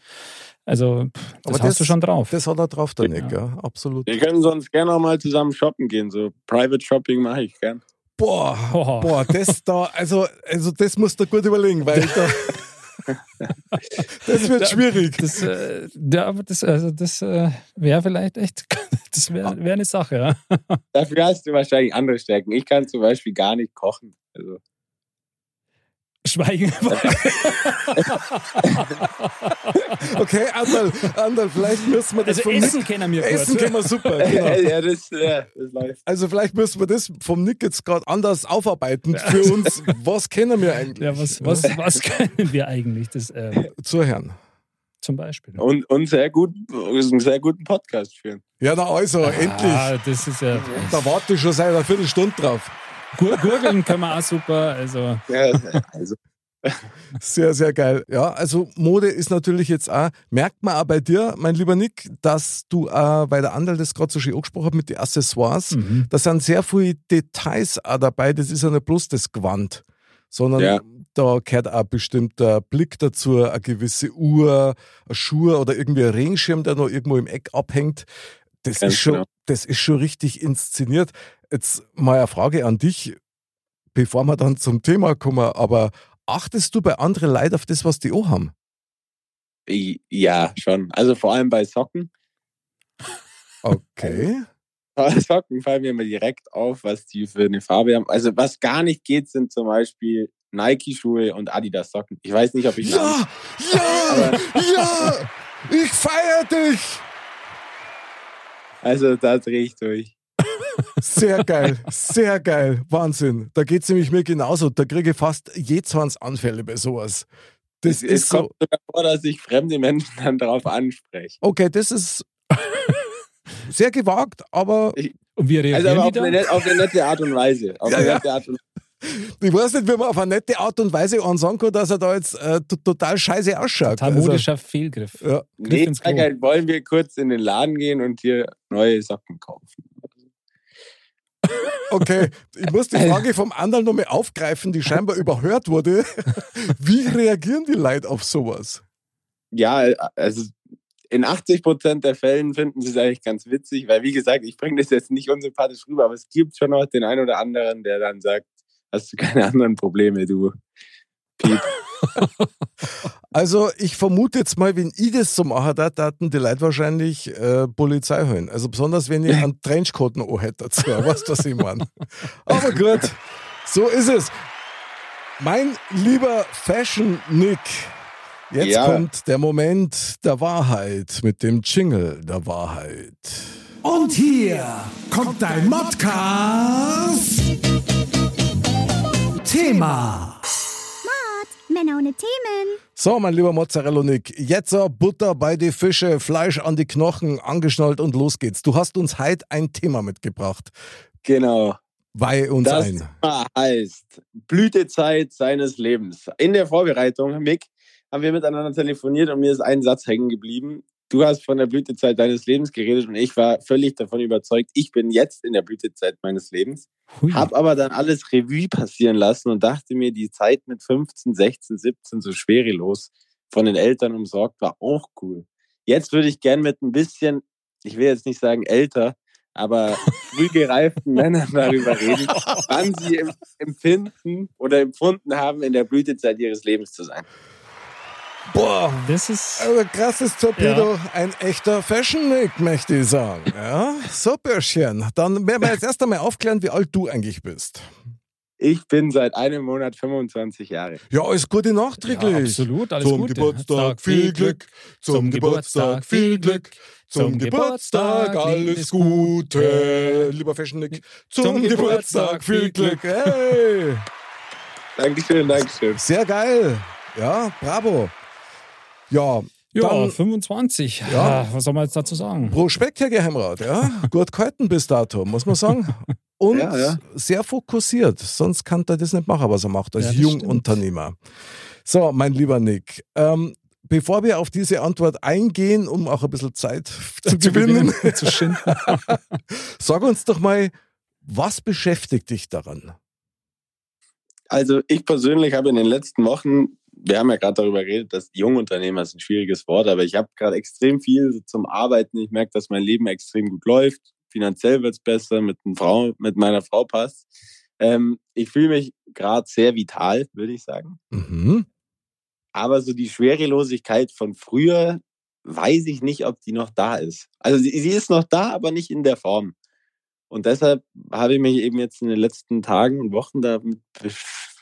Also, das Aber hast das, du schon drauf. Das hat er drauf, der Nick, ja. ja, absolut. Wir können sonst gerne auch mal zusammen shoppen gehen. So Private Shopping mache ich gern. Boah, oh. boah, das da, also, also das musst du gut überlegen, weil da, das wird schwierig. Das, äh, ja, das, also das äh, wäre vielleicht echt, das wäre wär eine Sache, ja. Dafür hast du wahrscheinlich andere Stärken. Ich kann zum Beispiel gar nicht kochen. Also. Schweigen. okay, Andal, Andal, vielleicht müssen wir das also vom Essen Nick, kennen wir Essen kennen wir super. Genau. ja, das, ja, das läuft. Also vielleicht müssen wir das vom Nick jetzt gerade anders aufarbeiten für uns. Was kennen wir eigentlich? Ja, was, was, was können wir eigentlich? Das, äh, Zur Herrn. Zum Beispiel. Und, und sehr gut, einen sehr guten Podcast führen. Ja, na also, ah, endlich. Das ist ja. Da warte ich schon seit einer Viertelstunde drauf. Gurgeln können wir auch super. Also. Ja, also. Sehr, sehr geil. Ja, also Mode ist natürlich jetzt auch, merkt man auch bei dir, mein lieber Nick, dass du auch bei der Andal das gerade so schön angesprochen hast mit den Accessoires. Mhm. Da sind sehr viele Details auch dabei. Das ist ja nicht bloß das Gewand, sondern ja. da gehört auch bestimmt der Blick dazu, eine gewisse Uhr, ein Schuh oder irgendwie ein Regenschirm, der noch irgendwo im Eck abhängt. Das, ist schon, genau. Das ist schon richtig inszeniert. Jetzt mal eine Frage an dich, bevor wir dann zum Thema kommen, aber achtest du bei anderen Leuten auf das, was die auch haben? Ja, schon. Also vor allem bei Socken. Okay. Socken fallen mir immer direkt auf, was die für eine Farbe haben. Also was gar nicht geht, sind zum Beispiel Nike-Schuhe und Adidas-Socken. Ich weiß nicht, ob ich... Ja, ja, ja, ich feiere dich. Also da drehe ich durch. Sehr geil, sehr geil. Wahnsinn. Da geht es nämlich mir genauso. Da kriege ich fast je 20 Anfälle bei sowas. Das es ist kommt so. vor, dass ich fremde Menschen dann darauf anspreche. Okay, das ist sehr gewagt, aber. Ich, und wie reagieren also aber auf, eine, auf, eine, nette Art und Weise. Auf ja, eine nette Art und ich weiß nicht, wie man auf eine nette Art und Weise sagen kann, dass er da jetzt äh, total scheiße ausschaut. Total also, modischer Fehlgriff. Ja. Nee, wollen wir kurz in den Laden gehen und hier neue Socken kaufen. Okay, ich muss die Frage vom anderen nochmal aufgreifen, die scheinbar überhört wurde. Wie reagieren die Leute auf sowas? Ja, also in 80 Prozent der Fällen finden sie es eigentlich ganz witzig, weil wie gesagt, ich bringe das jetzt nicht unsympathisch rüber, aber es gibt schon noch den einen oder anderen, der dann sagt, hast du keine anderen Probleme, du Piep. also ich vermute jetzt mal, wenn ich das so mache, da hatten die Leute wahrscheinlich äh, Polizei holen. Also besonders, wenn ich einen Trenchcoat noch hätte dazu. Weißt du, was ich meine? Aber gut, so ist es. Mein lieber Fashion-Nick, jetzt ja. kommt der Moment der Wahrheit mit dem Jingle der Wahrheit. Und hier kommt dein Modcast. Thema. Männer ohne Themen. So, mein lieber Mozzarella Nick, jetzt Butter bei die Fische, Fleisch an die Knochen, angeschnallt und los geht's. Du hast uns heute ein Thema mitgebracht. Genau. Weihe uns das ein. Thema heißt Blütezeit seines Lebens. In der Vorbereitung, Mick, haben wir miteinander telefoniert und mir ist ein Satz hängen geblieben du hast von der Blütezeit deines Lebens geredet und ich war völlig davon überzeugt, ich bin jetzt in der Blütezeit meines Lebens. Habe aber dann alles Revue passieren lassen und dachte mir, die Zeit mit 15, 16, 17 so schwerelos von den Eltern umsorgt war auch cool. Jetzt würde ich gern mit ein bisschen, ich will jetzt nicht sagen älter, aber früh gereiften Männern darüber reden, wann sie empfinden oder empfunden haben, in der Blütezeit ihres Lebens zu sein. Boah, das ist. Also krasses Torpedo, ja. ein echter Fashion-Nick, möchte ich sagen. Ja, so Börschchen. Dann werden wir jetzt erst einmal aufklären, wie alt du eigentlich bist. Ich bin seit einem Monat 25 Jahre. Ja, alles Gute nachträglich. Ja, absolut, alles Zum Gute. Geburtstag viel Glück. Zum Geburtstag viel Glück. Zum Geburtstag alles Gute. Lieber Fashion Nick. Zum Geburtstag viel Glück. Hey. Dankeschön, Dankeschön. Sehr geil. Ja, bravo. Ja, Ja, dann 25. Ja. Was soll man jetzt dazu sagen? Prospekt, Herr Geheimrat. Ja, gut gehalten bis dato, muss man sagen. Und Ja, ja. sehr fokussiert. Sonst kann er das nicht machen, was er macht als Ja, Jungunternehmer. So, mein lieber Nick, ähm, bevor wir auf diese Antwort eingehen, um auch ein bisschen Zeit zu, gewinnen, zu schinden. sag uns doch mal, was beschäftigt dich daran? Also ich persönlich habe in den letzten Wochen, wir haben ja gerade darüber geredet, dass Jungunternehmer ist ein schwieriges Wort, aber ich habe gerade extrem viel zum Arbeiten. Ich merke, dass mein Leben extrem gut läuft. Finanziell wird es besser, mit, Frau, mit meiner Frau passt. Ähm, ich fühle mich gerade sehr vital, würde ich sagen. Mhm. Aber so die Schwerelosigkeit von früher, weiß ich nicht, ob die noch da ist. Also sie, sie ist noch da, aber nicht in der Form. Und deshalb habe ich mich eben jetzt in den letzten Tagen und Wochen damit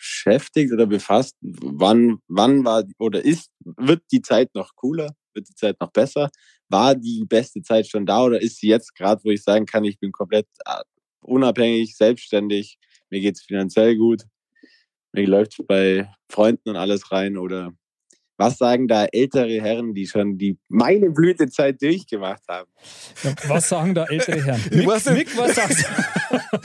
beschäftigt oder befasst, wann, wann war oder ist, wird die Zeit noch cooler, wird die Zeit noch besser? War die beste Zeit schon da oder ist sie jetzt gerade, wo ich sagen kann, ich bin komplett äh, unabhängig, selbstständig, mir geht's finanziell gut, mir läuft bei Freunden und alles rein oder was sagen da ältere Herren, die schon die meine Blütezeit durchgemacht haben? Ja, was sagen da ältere Herren? Ich Nick, weiß nicht. Nick, was sagst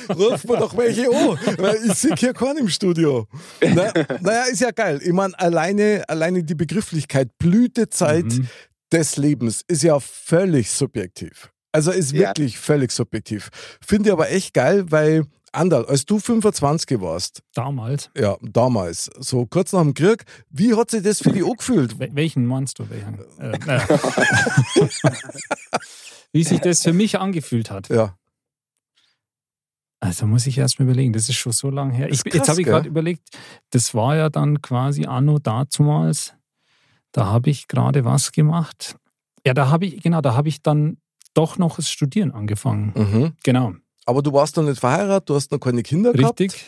du? Ruf mir doch welche an, weil ich sehe hier keinen im Studio. Na, naja, ist ja geil. Ich meine, alleine, alleine die Begrifflichkeit Blütezeit Mhm. des Lebens ist ja völlig subjektiv. Also ist Ja. wirklich völlig subjektiv. Finde ich aber echt geil, weil, Andal, als du 25 warst, Damals. ja, damals, so kurz nach dem Krieg, wie hat sich das für dich angefühlt? Wel- Welchen meinst du? Welchen? Äh, äh. Wie sich das für mich angefühlt hat. Ja, Also muss ich erst mal überlegen, das ist schon so lange her. Ich, krass, jetzt habe ich gerade überlegt, das war ja dann quasi anno dazumals. Da habe ich gerade was gemacht. Ja, da habe ich, genau, da habe ich dann doch noch das Studieren angefangen. mhm. Genau, aber du warst noch nicht verheiratet, du hast noch keine Kinder richtig. gehabt,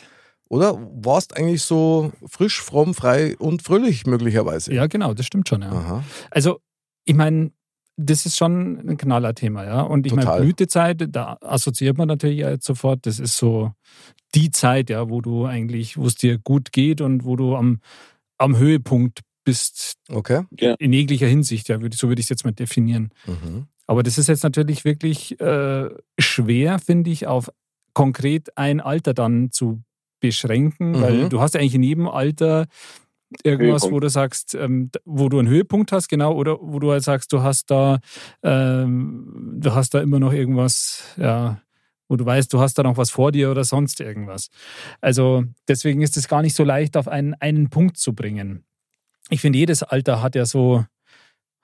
oder? Warst eigentlich so frisch, fromm, frei und fröhlich möglicherweise. Ja, genau, das stimmt schon, ja. Aha. Also, ich meine, das ist schon ein Knallerthema, ja. Und ich meine. Blütezeit, da assoziiert man natürlich ja jetzt sofort, das ist so die Zeit, ja, wo du eigentlich, wo es dir gut geht und wo du am, am Höhepunkt bist, Okay. in jeglicher Hinsicht, ja, würd- so würde ich es jetzt mal definieren. Mhm. Aber das ist jetzt natürlich wirklich äh, schwer, finde ich, auf konkret ein Alter dann zu beschränken, Mhm. weil du hast ja eigentlich in jedem Alter irgendwas, Höhepunkt. wo du sagst, ähm, wo du einen Höhepunkt hast, genau, oder wo du halt sagst, du hast da, ähm, du hast da immer noch irgendwas, ja, wo du weißt, du hast da noch was vor dir oder sonst irgendwas. Also deswegen ist es gar nicht so leicht, auf einen, einen Punkt zu bringen. Ich finde, jedes Alter hat ja so,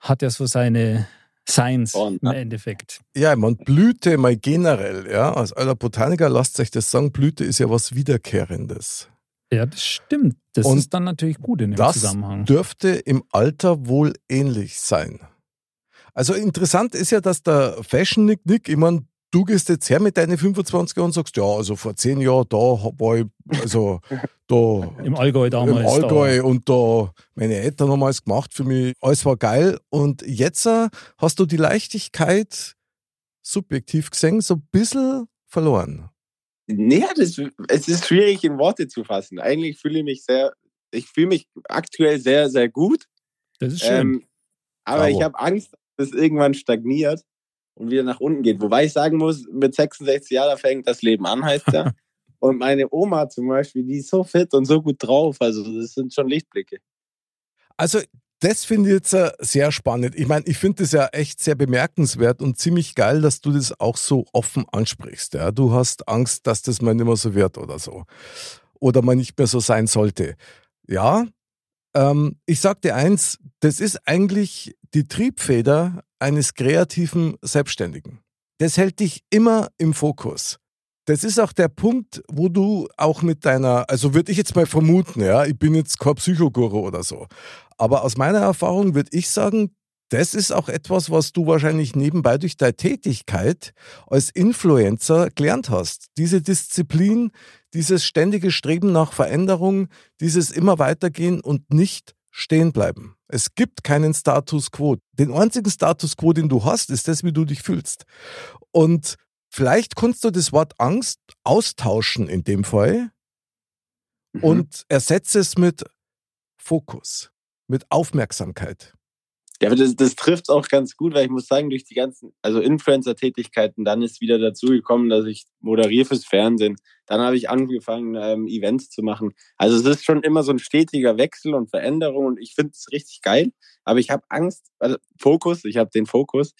hat ja so seine Seins Und, im? Endeffekt. Ja, man Blüte mal generell, ja, als alter Botaniker lasst euch das sagen, Blüte ist ja was Wiederkehrendes. Ja, das stimmt. Das Und ist dann natürlich gut in dem Das Zusammenhang. dürfte im Alter wohl ähnlich sein. Also interessant ist ja, dass der Fashion Nick Nick, ich meine, du gehst jetzt her mit deinen 25 Jahren und sagst, ja, also vor zehn Jahren, da war ich, also da Im Allgäu damals. im Allgäu und da meine Eltern haben alles gemacht für mich, alles war geil. Und jetzt äh, hast du die Leichtigkeit, subjektiv gesehen, so ein bisschen verloren. Nee, das, es ist schwierig in Worte zu fassen. Eigentlich fühle ich mich sehr, ich fühle mich aktuell sehr, sehr gut. Da. Das ist schön. Ähm, aber Bravo. ich habe Angst, dass es irgendwann stagniert und wieder nach unten geht. Wobei ich sagen muss, mit 66 Jahren fängt das Leben an, heißt ja. und meine Oma zum Beispiel, die ist so fit und so gut drauf. Also das sind schon Lichtblicke. Also, das finde ich jetzt äh, sehr spannend. Ich meine, ich finde das ja echt sehr bemerkenswert und ziemlich geil, dass du das auch so offen ansprichst. Ja? Du hast Angst, dass das mal nicht mehr so wird oder so. Oder mal nicht mehr so sein sollte. Ja, ähm, ich sag dir eins, das ist eigentlich die Triebfeder eines kreativen Selbstständigen. Das hält dich immer im Fokus. Das ist auch der Punkt, wo du auch mit deiner, also würde ich jetzt mal vermuten, ja, ich bin jetzt kein Psychoguru oder so, aber aus meiner Erfahrung würde ich sagen, das ist auch etwas, was du wahrscheinlich nebenbei durch deine Tätigkeit als Influencer gelernt hast. Diese Disziplin, dieses ständige Streben nach Veränderung, dieses immer weitergehen und nicht stehen bleiben. Es gibt keinen Status quo. Den einzigen Status quo, den du hast, ist das, wie du dich fühlst. Und vielleicht kannst du das Wort Angst austauschen in dem Fall Mhm. und ersetze es mit Fokus, mit Aufmerksamkeit. Ja, das, das trifft auch ganz gut, weil ich muss sagen, durch die ganzen, also Influencer-Tätigkeiten, dann ist wieder dazu gekommen, dass ich moderiere fürs Fernsehen. Dann habe ich angefangen, ähm, Events zu machen. Also es ist schon immer so ein stetiger Wechsel und Veränderung und ich finde es richtig geil. Aber ich habe Angst, also Fokus, ich habe den Fokus,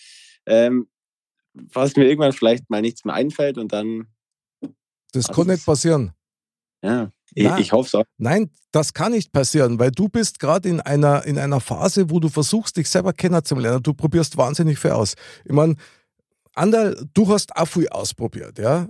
ähm, was mir irgendwann vielleicht mal nichts mehr einfällt und dann, Das Also kann nicht passieren. Ja, ich, Na. ich hoffe auch. Nein, das kann nicht passieren, weil du bist gerade in einer, in einer Phase, wo du versuchst, dich selber kennenzulernen. Du probierst wahnsinnig viel aus. Ich meine, Anderl, du hast auch viel ausprobiert, ja?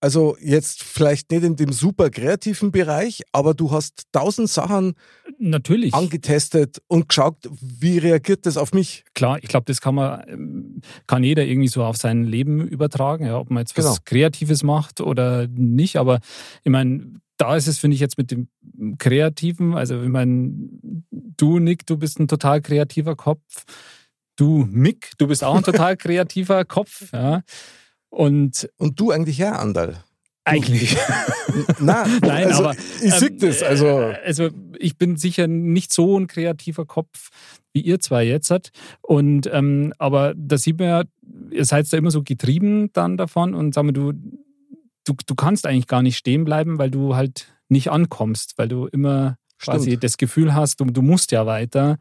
Also jetzt vielleicht nicht in dem super kreativen Bereich, aber du hast tausend Sachen Natürlich. angetestet und geschaut, wie reagiert das auf mich. Klar, ich glaube, das kann man, ähm, kann jeder irgendwie so auf sein Leben übertragen, ja, ob man jetzt was Genau. Kreatives macht oder nicht. Aber ich meine, da ist es, finde ich, jetzt mit dem Kreativen, also ich meine, du, Nick, du bist ein total kreativer Kopf. Du, Mick, du bist auch ein total kreativer Kopf, ja. Und Und du eigentlich ja, Andal. eigentlich. Nein, Nein, also, aber ich sehe ähm, das. Also, äh, also ich bin sicher nicht so ein kreativer Kopf wie ihr zwei jetzt hat. Und ähm, aber da sieht man ja, ihr seid da immer so getrieben dann davon und sag mal, du, du, du kannst eigentlich gar nicht stehen bleiben, weil du halt nicht ankommst, weil du immer quasi Stimmt. das Gefühl hast, du, du musst ja weiter.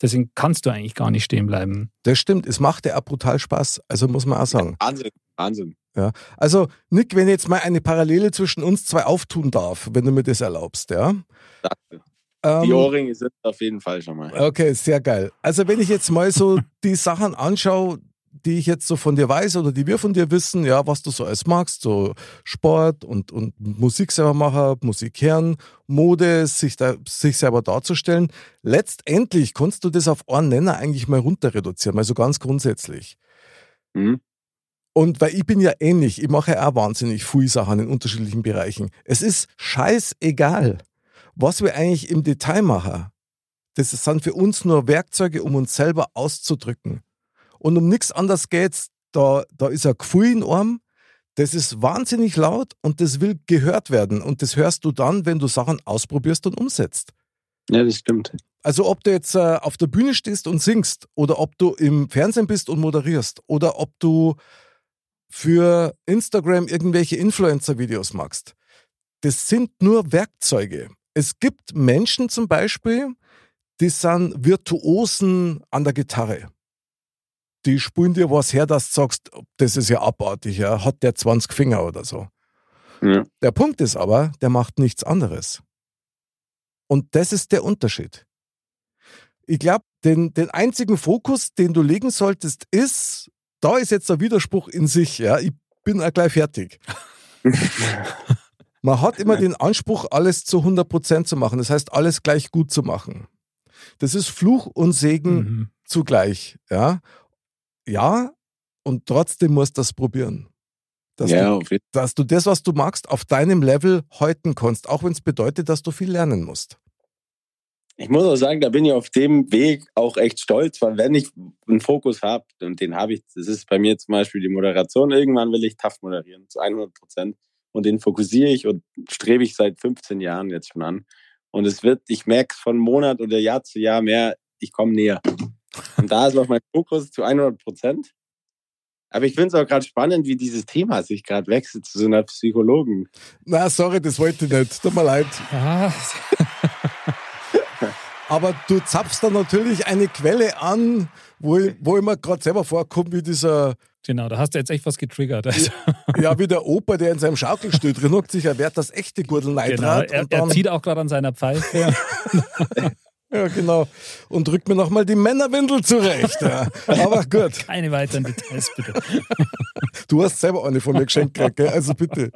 Deswegen kannst du eigentlich gar nicht stehen bleiben. das stimmt. Es macht ja auch brutal Spaß. Also muss man auch sagen. Wahnsinn, Wahnsinn. Also, Nick, wenn ich jetzt mal eine Parallele zwischen uns zwei auftun darf, wenn du mir das erlaubst, ja. Danke. Ähm, Die Ohrringe sind auf jeden Fall schon mal. Okay, sehr geil. Also wenn ich jetzt mal so die Sachen anschaue, die ich jetzt so von dir weiß oder die wir von dir wissen, ja, was du so alles magst, so Sport und, und Musik selber machen, Musik hören, Mode, sich, da, sich selber darzustellen. Letztendlich kannst du das auf einen Nenner eigentlich mal runter reduzieren, mal so ganz grundsätzlich. Mhm. Und weil ich bin ja ähnlich, ich mache ja auch wahnsinnig viele Sachen in unterschiedlichen Bereichen. Es ist scheißegal, was wir eigentlich im Detail machen. Das sind für uns nur Werkzeuge, um uns selber auszudrücken. Und um nichts anderes geht's. Da, da ist ein Gefühl in Arm, das ist wahnsinnig laut und das will gehört werden. Und das hörst du dann, wenn du Sachen ausprobierst und umsetzt. Ja, das stimmt. Also ob du jetzt äh, auf der Bühne stehst und singst oder ob du im Fernsehen bist und moderierst oder ob du für Instagram irgendwelche Influencer-Videos machst. Das sind nur Werkzeuge. Es gibt Menschen zum Beispiel, die sind Virtuosen an der Gitarre. Die spielen dir was her, dass du sagst, das ist ja abartig, ja, hat der 20 Finger oder so. Ja. Der Punkt ist aber, der macht nichts anderes. Und das ist der Unterschied. Ich glaube, den, den einzigen Fokus, den du legen solltest, ist, da ist jetzt der Widerspruch in sich, ja, ich bin auch gleich fertig. Man hat immer den Anspruch, alles zu 100% zu machen, das heißt, alles gleich gut zu machen. Das ist Fluch und Segen Mhm. zugleich, ja. Ja, und trotzdem musst du das probieren. Dass, ja, du, dass du das, was du magst, auf deinem Level häuten kannst, auch wenn es bedeutet, dass du viel lernen musst. Ich muss auch sagen, da bin ich auf dem Weg auch echt stolz, weil wenn ich einen Fokus habe, und den habe ich, das ist bei mir zum Beispiel die Moderation, irgendwann will ich tough moderieren, zu 100 Prozent. Und den fokussiere ich und strebe ich seit 15 Jahren jetzt schon an. Und es wird, ich merke von Monat oder Jahr zu Jahr mehr, ich komme näher. Und da ist auch mein Fokus zu 100 Prozent. Aber ich finde es auch gerade spannend, wie dieses Thema sich gerade wechselt zu so einer Psychologen. Na, sorry, das wollte ich nicht. Tut mir leid. Ja, Aber du zapfst da natürlich eine Quelle an, wo ich, wo ich mir gerade selber vorkomme, wie dieser, genau, da hast du jetzt echt was getriggert. Also, ja, wie der Opa, der in seinem Schaukelstuhl drin hockt, sich erwehrt das echte Gurdel genau, er, er dann, zieht auch gerade an seiner Pfeife. ja, genau. Und drückt mir nochmal die Männerwindel zurecht. Ja. Aber gut, Keine weiteren Details, bitte. du hast selber eine von mir geschenkt, gell? also bitte.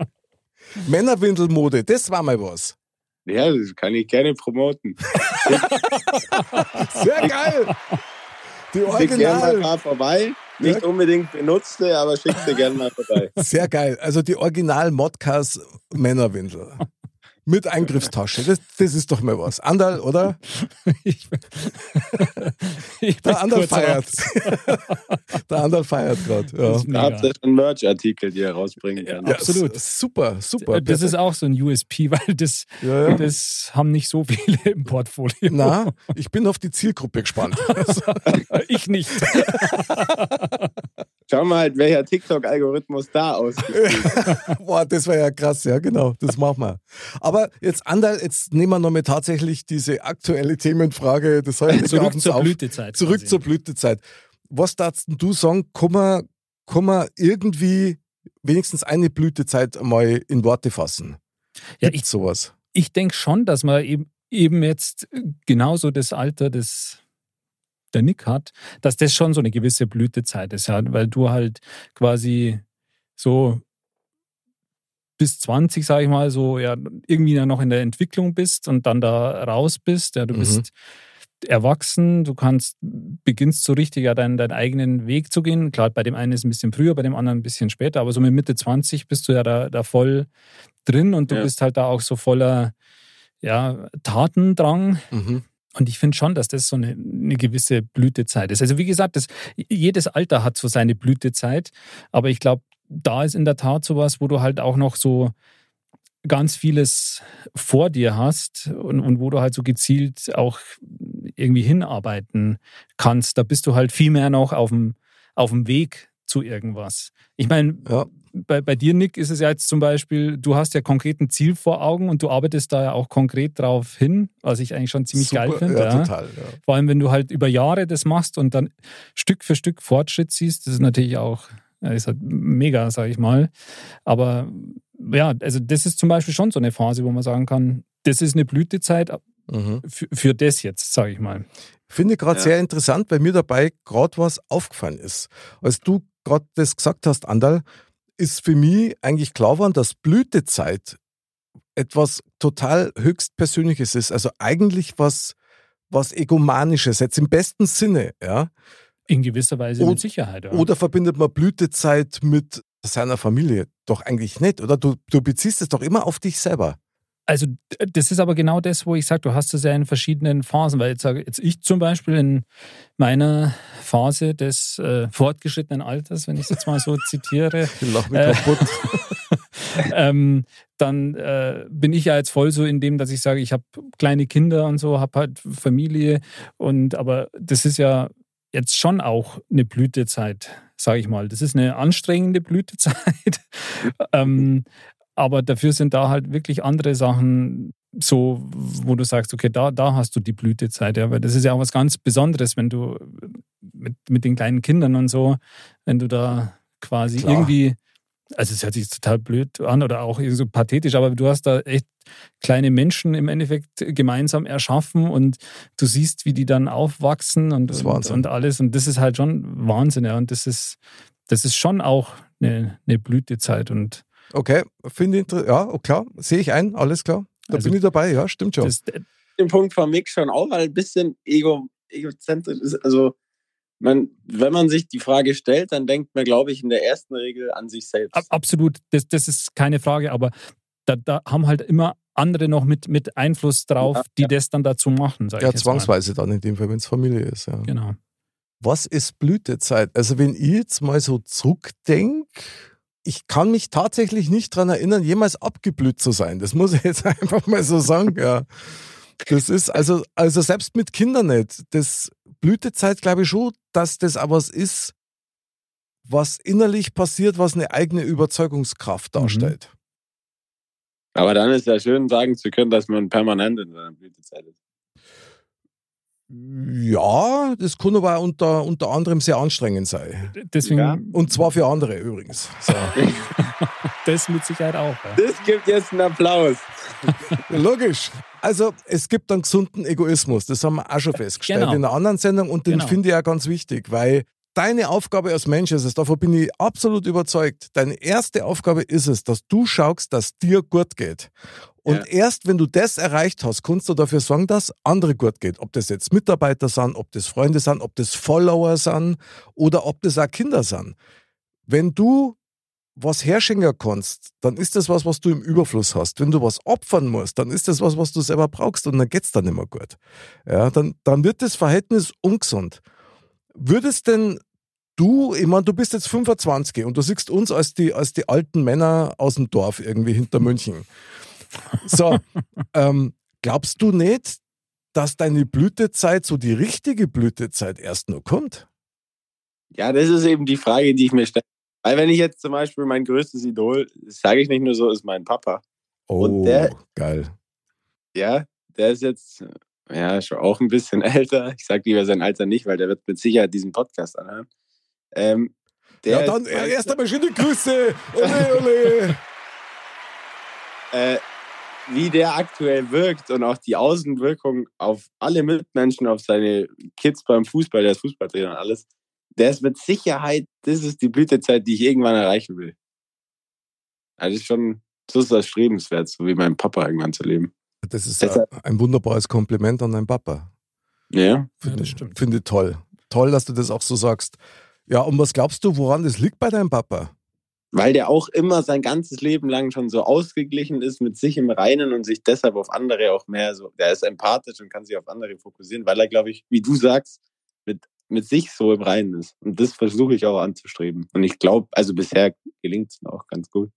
Männerwindelmode, das war mal was. Ja, das kann ich gerne promoten. Sehr geil. Die Schick gerne mal ein Original. paar vorbei. Nicht Ja. unbedingt benutzte, aber schick sie gerne mal vorbei. Sehr geil. Also die Original Modcast Männerwindel. Mit Eingriffstasche. Das, das ist doch mal was. Andal, oder? ich, ich bin Der Andal feiert. Der Andal feiert gerade. Ja. Da habt ihr schon Merch-Artikel, die ihr rausbringen könnt. Ja, absolut. Super, super. Das ist auch so ein USP, weil das, Ja, ja. das haben nicht so viele im Portfolio. Na, ich bin auf die Zielgruppe gespannt. ich nicht. Schau mal halt, welcher TikTok-Algorithmus da ausgespielt hat. Boah, das war ja krass, ja, genau. Das machen wir. Aber jetzt, Andal, jetzt nehmen wir nochmal tatsächlich diese aktuelle Themenfrage des heutigen Zurück zur auf. Blütezeit. Zurück quasi. zur Blütezeit. Was darfst denn du sagen, kann man, kann man irgendwie wenigstens eine Blütezeit mal in Worte fassen? Ja, Gibt's ich, sowas? ich denke schon, dass man eben, eben jetzt genauso das Alter des der Nick hat, dass das schon so eine gewisse Blütezeit ist, ja, weil du halt quasi so bis 20, sage ich mal, so ja irgendwie noch in der Entwicklung bist und dann da raus bist. Ja, du Mhm. bist erwachsen, du kannst beginnst so richtig ja deinen, deinen eigenen Weg zu gehen. Klar, bei dem einen ist es ein bisschen früher, bei dem anderen ein bisschen später, aber so mit Mitte 20 bist du ja da, da voll drin und du Ja. bist halt da auch so voller ja, Tatendrang. Mhm. Und ich finde schon, dass das so eine, eine gewisse Blütezeit ist. Also wie gesagt, das, jedes Alter hat so seine Blütezeit, aber ich glaube, da ist in der Tat sowas, wo du halt auch noch so ganz vieles vor dir hast und, und wo du halt so gezielt auch irgendwie hinarbeiten kannst. Da bist du halt viel mehr noch auf dem, auf dem Weg zu irgendwas. Ich meine, Ja. bei, bei dir, Nick, ist es ja jetzt zum Beispiel, du hast ja konkret ein Ziel vor Augen und du arbeitest da ja auch konkret drauf hin, was ich eigentlich schon ziemlich Super, geil finde. Ja, ja. total. Ja. Vor allem, wenn du halt über Jahre das machst und dann Stück für Stück Fortschritt siehst, das ist natürlich auch, ja, ist halt mega, sage ich mal. Aber ja, also das ist zum Beispiel schon so eine Phase, wo man sagen kann, das ist eine Blütezeit Mhm. für, für das jetzt, sage ich mal. Finde gerade Ja. sehr interessant, weil mir dabei gerade was aufgefallen ist. Als du gerade das gesagt hast, Andal, ist für mich eigentlich klar geworden, dass Blütezeit etwas total höchstpersönliches ist. Also eigentlich was, was Egomanisches, jetzt im besten Sinne, ja. In gewisser Weise Und- mit Sicherheit. Ja. Oder verbindet man Blütezeit mit seiner Familie? Doch eigentlich nicht, oder? Du, du beziehst es doch immer auf dich selber. Also das ist aber genau das, wo ich sage, du hast es ja in verschiedenen Phasen, weil jetzt sage jetzt ich zum Beispiel in meiner Phase des äh, fortgeschrittenen Alters, wenn ich es jetzt mal so zitiere, Ich lach mich Äh, kaputt. ähm, dann äh, bin ich ja jetzt voll so in dem, dass ich sage, ich habe kleine Kinder und so, habe halt Familie und aber das ist ja jetzt schon auch eine Blütezeit, sage ich mal. Das ist eine anstrengende Blütezeit, ähm, aber dafür sind da halt wirklich andere Sachen so, wo du sagst, okay, da, da hast du die Blütezeit, ja, weil das ist ja auch was ganz Besonderes, wenn du mit, mit den kleinen Kindern und so, wenn du da quasi Klar. irgendwie, also es hört sich total blöd an oder auch irgendwie so pathetisch, aber du hast da echt kleine Menschen im Endeffekt gemeinsam erschaffen und du siehst, wie die dann aufwachsen und, und, und alles. Und das ist halt schon Wahnsinn, ja, und das ist, das ist schon auch eine, eine Blütezeit und Okay, finde ich inter- ja, klar, sehe ich ein, alles klar. Da Also, bin ich dabei, ja, stimmt schon. das, den Punkt von Mick schon auch, weil ein bisschen ego, egozentrisch ist. Also, man, wenn man sich die Frage stellt, dann denkt man, glaube ich, in der ersten Regel an sich selbst. Ab- Absolut, das, das ist keine Frage, aber da, da haben halt immer andere noch mit, mit Einfluss drauf, Ja, die ja. das dann dazu machen. Sag Ja, ich jetzt mal. zwangsweise dann in dem Fall, wenn es Familie ist. Ja. Genau. Was ist Blütezeit? Also wenn ich jetzt mal so zurückdenke, ich kann mich tatsächlich nicht daran erinnern, jemals abgeblüht zu sein. Das muss ich jetzt einfach mal so sagen. Ja. Das ist also, also selbst mit Kindern nicht. Das Blütezeit glaube ich schon, dass das aber was ist, was innerlich passiert, was eine eigene Überzeugungskraft Mhm. darstellt. Aber dann ist ja schön, sagen zu können, dass man permanent in seiner Blütezeit ist. Ja, das kann aber auch unter, unter anderem sehr anstrengend sein. Deswegen, Ja. Und zwar für andere übrigens. So. das mit Sicherheit auch. Ja. Das gibt jetzt einen Applaus. Logisch. Also es gibt einen gesunden Egoismus, das haben wir auch schon festgestellt Genau. in einer anderen Sendung und den Genau. finde ich ja ganz wichtig, weil deine Aufgabe als Mensch ist es, davon bin ich absolut überzeugt, deine erste Aufgabe ist es, dass du schaust, dass dir gut geht. Und Ja. erst wenn du das erreicht hast, kannst du dafür sorgen, dass andere gut geht. Ob das jetzt Mitarbeiter sind, ob das Freunde sind, ob das Follower sind oder ob das auch Kinder sind. Wenn du was herschenken kannst, dann ist das was, was du im Überfluss hast. Wenn du was opfern musst, dann ist das was, was du selber brauchst und dann geht's dann nicht mehr gut. Ja, dann, dann wird das Verhältnis ungesund. Würdest denn du, ich meine, du bist jetzt 25 und du siehst uns als die, als die alten Männer aus dem Dorf irgendwie hinter München. So, ähm, glaubst du nicht, dass deine Blütezeit, so die richtige Blütezeit erst noch kommt? Ja, das ist eben die Frage, die ich mir stelle. Weil wenn ich jetzt zum Beispiel mein größtes Idol, sage ich nicht nur so, ist mein Papa. Oh, Und der- geil. Ja, der ist jetzt ja schon auch ein bisschen älter. Ich sage lieber sein Alter nicht, weil der wird mit Sicherheit diesen Podcast anhören. Ähm, der ja, dann erst einmal schöne Grüße. Ole, ole. äh, wie der aktuell wirkt und auch die Außenwirkung auf alle Mitmenschen, auf seine Kids beim Fußball, der ist Fußballtrainer und alles, der ist mit Sicherheit, das ist die Blütezeit, die ich irgendwann erreichen will. Also das ist schon, so ist das strebenswert, so wie mein Papa irgendwann zu leben. Das ist Deshalb- ein wunderbares Kompliment an deinen Papa. Ja. Ja, Finde das ich- stimmt. Finde ich toll. Toll, dass du das auch so sagst. Ja, und was glaubst du, woran das liegt bei deinem Papa? Weil der auch immer sein ganzes Leben lang schon so ausgeglichen ist mit sich im Reinen und sich deshalb auf andere auch mehr so, der ist empathisch und kann sich auf andere fokussieren, weil er, glaube ich, wie du sagst, mit, mit sich so im Reinen ist. Und das versuche ich auch anzustreben. Und ich glaube, also bisher gelingt es mir auch ganz gut.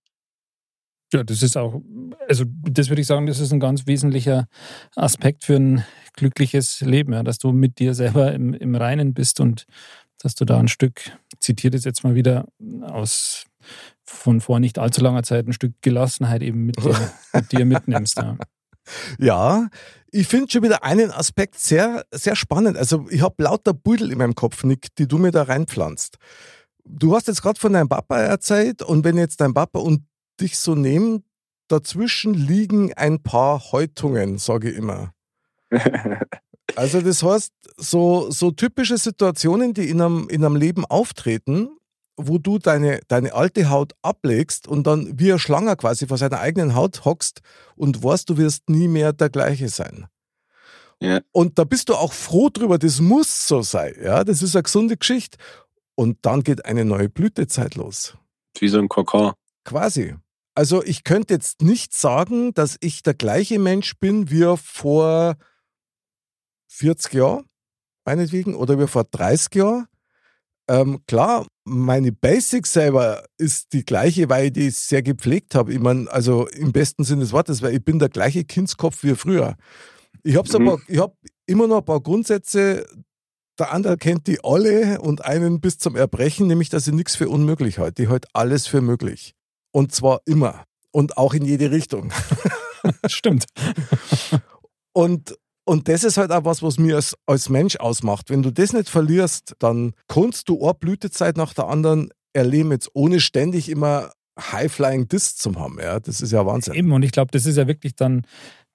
Ja, das ist auch, also das würde ich sagen, das ist ein ganz wesentlicher Aspekt für ein glückliches Leben, ja, dass du mit dir selber im, im Reinen bist und dass du da ein Stück, ich zitiere das jetzt mal wieder aus von vor nicht allzu langer Zeit, ein Stück Gelassenheit eben mit dir, mit dir mitnimmst. Ja. Ja, ich finde schon wieder einen Aspekt sehr, sehr spannend. Also ich habe lauter Beutel in meinem Kopf, Nick, die du mir da reinpflanzt. Du hast jetzt gerade von deinem Papa erzählt und wenn jetzt dein Papa und dich so nehmen, dazwischen liegen ein paar Häutungen, sage ich immer. Also das heißt, so, so typische Situationen, die in einem, in einem Leben auftreten, wo du deine, deine alte Haut ablegst und dann wie ein Schlanger quasi vor seiner eigenen Haut hockst und weißt, du wirst nie mehr der gleiche sein. Ja. Und da bist du auch froh drüber, das muss so sein. Ja, das ist eine gesunde Geschichte. Und dann geht eine neue Blütezeit los. Wie so ein Kokon. Quasi. Also ich könnte jetzt nicht sagen, dass ich der gleiche Mensch bin wie vor 40 Jahren, meinetwegen, oder wie vor 30 Jahren. Ähm, klar, meine Basics selber ist die gleiche, weil ich die sehr gepflegt habe. Ich meine, also im besten Sinne des Wortes, weil ich bin der gleiche Kindskopf wie früher. Ich habe Mhm. ich hab immer noch ein paar Grundsätze, der andere kennt die alle und einen bis zum Erbrechen, nämlich, dass ich nichts für unmöglich halte. Ich halte alles für möglich. Und zwar immer. Und auch in jede Richtung. Stimmt. Und, und das ist halt auch was, was mir als, als Mensch ausmacht. Wenn du das nicht verlierst, dann kannst du eine Blütezeit nach der anderen erleben, jetzt ohne ständig immer High-Flying Discs zu haben. Ja, das ist ja Wahnsinn. Eben, und ich glaube, das ist ja wirklich dann,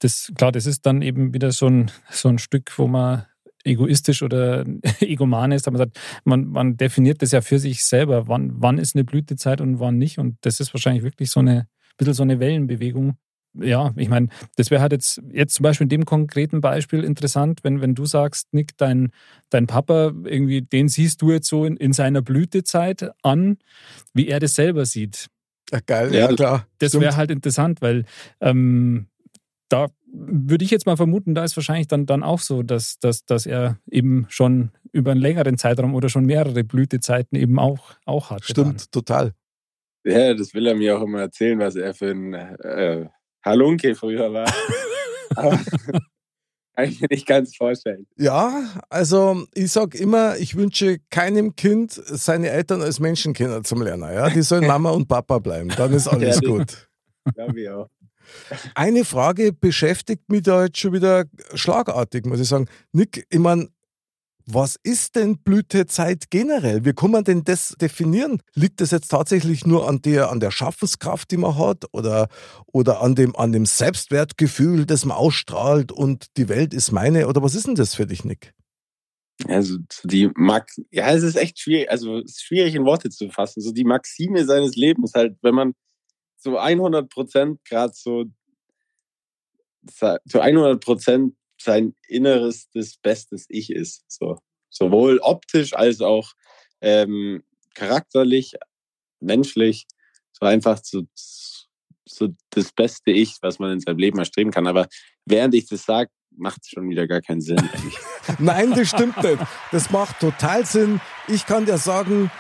das, klar, das ist dann eben wieder so ein, so ein Stück, wo man egoistisch oder egoman ist, aber man sagt, man, man definiert das ja für sich selber, wann, wann ist eine Blütezeit und wann nicht. Und das ist wahrscheinlich wirklich so eine, bisschen so eine Wellenbewegung. Ja, ich meine, das wäre halt jetzt, jetzt zum Beispiel in dem konkreten Beispiel interessant, wenn, wenn du sagst, Nick, dein, dein Papa, irgendwie, den siehst du jetzt so in, in seiner Blütezeit an, wie er das selber sieht. Ja, geil, Ja, ja, klar. Das wäre halt interessant, weil ähm, da würde ich jetzt mal vermuten, da ist wahrscheinlich dann, dann auch so, dass, dass, dass er eben schon über einen längeren Zeitraum oder schon mehrere Blütezeiten eben auch, auch hatte. Stimmt, total. Ja, das will er mir auch immer erzählen, was er für ein äh, Halunke früher war. Aber kann ich mir nicht ganz vorstellen. Ja, also ich sag immer, ich wünsche keinem Kind, seine Eltern als Menschenkinder zum Lernen. Ja? Die sollen Mama und Papa bleiben, dann ist alles Ja, gut. Glaube ich auch. Eine Frage beschäftigt mich da jetzt schon wieder schlagartig, muss ich sagen. Nick, ich meine, was ist denn Blütezeit generell? Wie kann man denn das definieren? Liegt das jetzt tatsächlich nur an der, an der Schaffenskraft, die man hat oder, oder an, dem, an dem Selbstwertgefühl, das man ausstrahlt und die Welt ist meine? Oder was ist denn das für dich, Nick? Also so die Max, ja, es ist echt schwierig, also es ist schwierig in Worte zu fassen. So die Maxime seines Lebens halt, wenn man so 100 Prozent gerade so zu 100 Prozent sein inneres, das bestes Ich ist. So sowohl optisch als auch ähm, charakterlich, menschlich. so einfach so, so das beste Ich, was man in seinem Leben erstreben kann. Aber während ich das sage, macht es schon wieder gar keinen Sinn. Nein, das stimmt nicht. Das macht total Sinn. Ich kann dir sagen,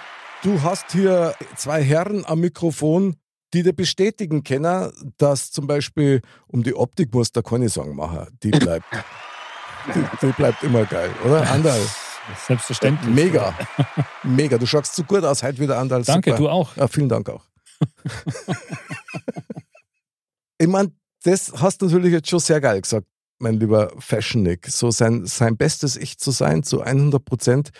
du hast hier zwei Herren am Mikrofon, die dir bestätigen können, dass zum Beispiel um die Optik muss der keine Sorgen machen. Die bleibt, die, die bleibt immer geil, oder? Andal. Selbstverständlich. Mega. Mega. Du schaust so gut aus, heute wieder Andal. Danke, Super. du auch. Ja, vielen Dank auch. ich meine, das hast du natürlich jetzt schon sehr geil gesagt, mein lieber Fashion Nick. So sein, sein bestes Ich zu sein, zu 100 Prozent,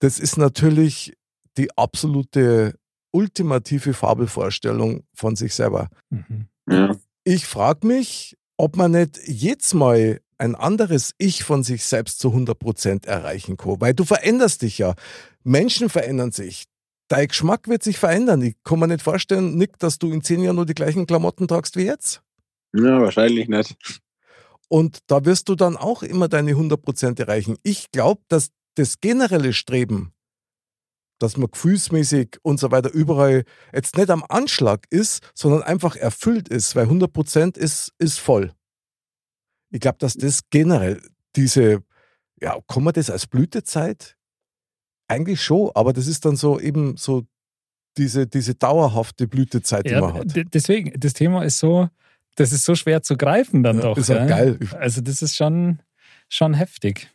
das ist natürlich die absolute ultimative Fabelvorstellung von sich selber. Mhm. Ja. Ich frage mich, ob man nicht jetzt mal ein anderes Ich von sich selbst zu 100 Prozent erreichen kann. Weil du veränderst dich ja. Menschen verändern sich. Dein Geschmack wird sich verändern. Ich kann mir nicht vorstellen, Nick, dass du in zehn Jahren nur die gleichen Klamotten tragst wie jetzt. ja, wahrscheinlich nicht. Und da wirst du dann auch immer deine 100 Prozent erreichen. Ich glaube, dass das generelle Streben, dass man gefühlsmäßig und so weiter überall jetzt nicht am Anschlag ist, sondern einfach erfüllt ist, weil 100 Prozent ist, ist voll. Ich glaube, dass das generell diese, ja, kann man das als Blütezeit? Eigentlich schon, aber das ist dann so eben so diese, diese dauerhafte Blütezeit, die Ja, man hat. deswegen, das Thema ist so, das ist so schwer zu greifen dann Ja, doch. ist ja gell? geil. Also das ist schon, schon heftig.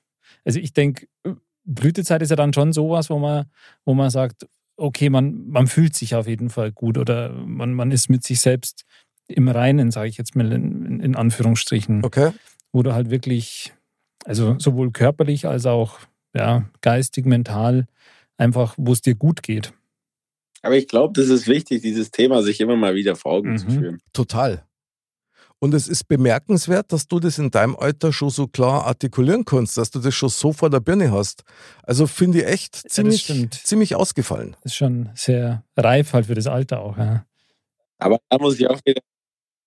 Also ich denke, Blütezeit ist ja dann schon sowas, wo man, wo man sagt, okay, man, man fühlt sich auf jeden Fall gut oder man, man ist mit sich selbst im Reinen, sage ich jetzt mal in, in, Anführungsstrichen, Okay? wo du halt wirklich, also sowohl körperlich als auch ja, geistig, mental, einfach, wo es dir gut geht. Aber ich glaube, das ist wichtig, dieses Thema sich immer mal wieder vor Augen zu Mhm. führen. Total. Und es ist bemerkenswert, dass du das in deinem Alter schon so klar artikulieren kannst, dass du das schon so vor der Birne hast. Also finde ich echt ziemlich, stimmt. ziemlich ausgefallen. Das ist schon sehr reif halt für das Alter auch. Ja. Aber da muss ich auch wieder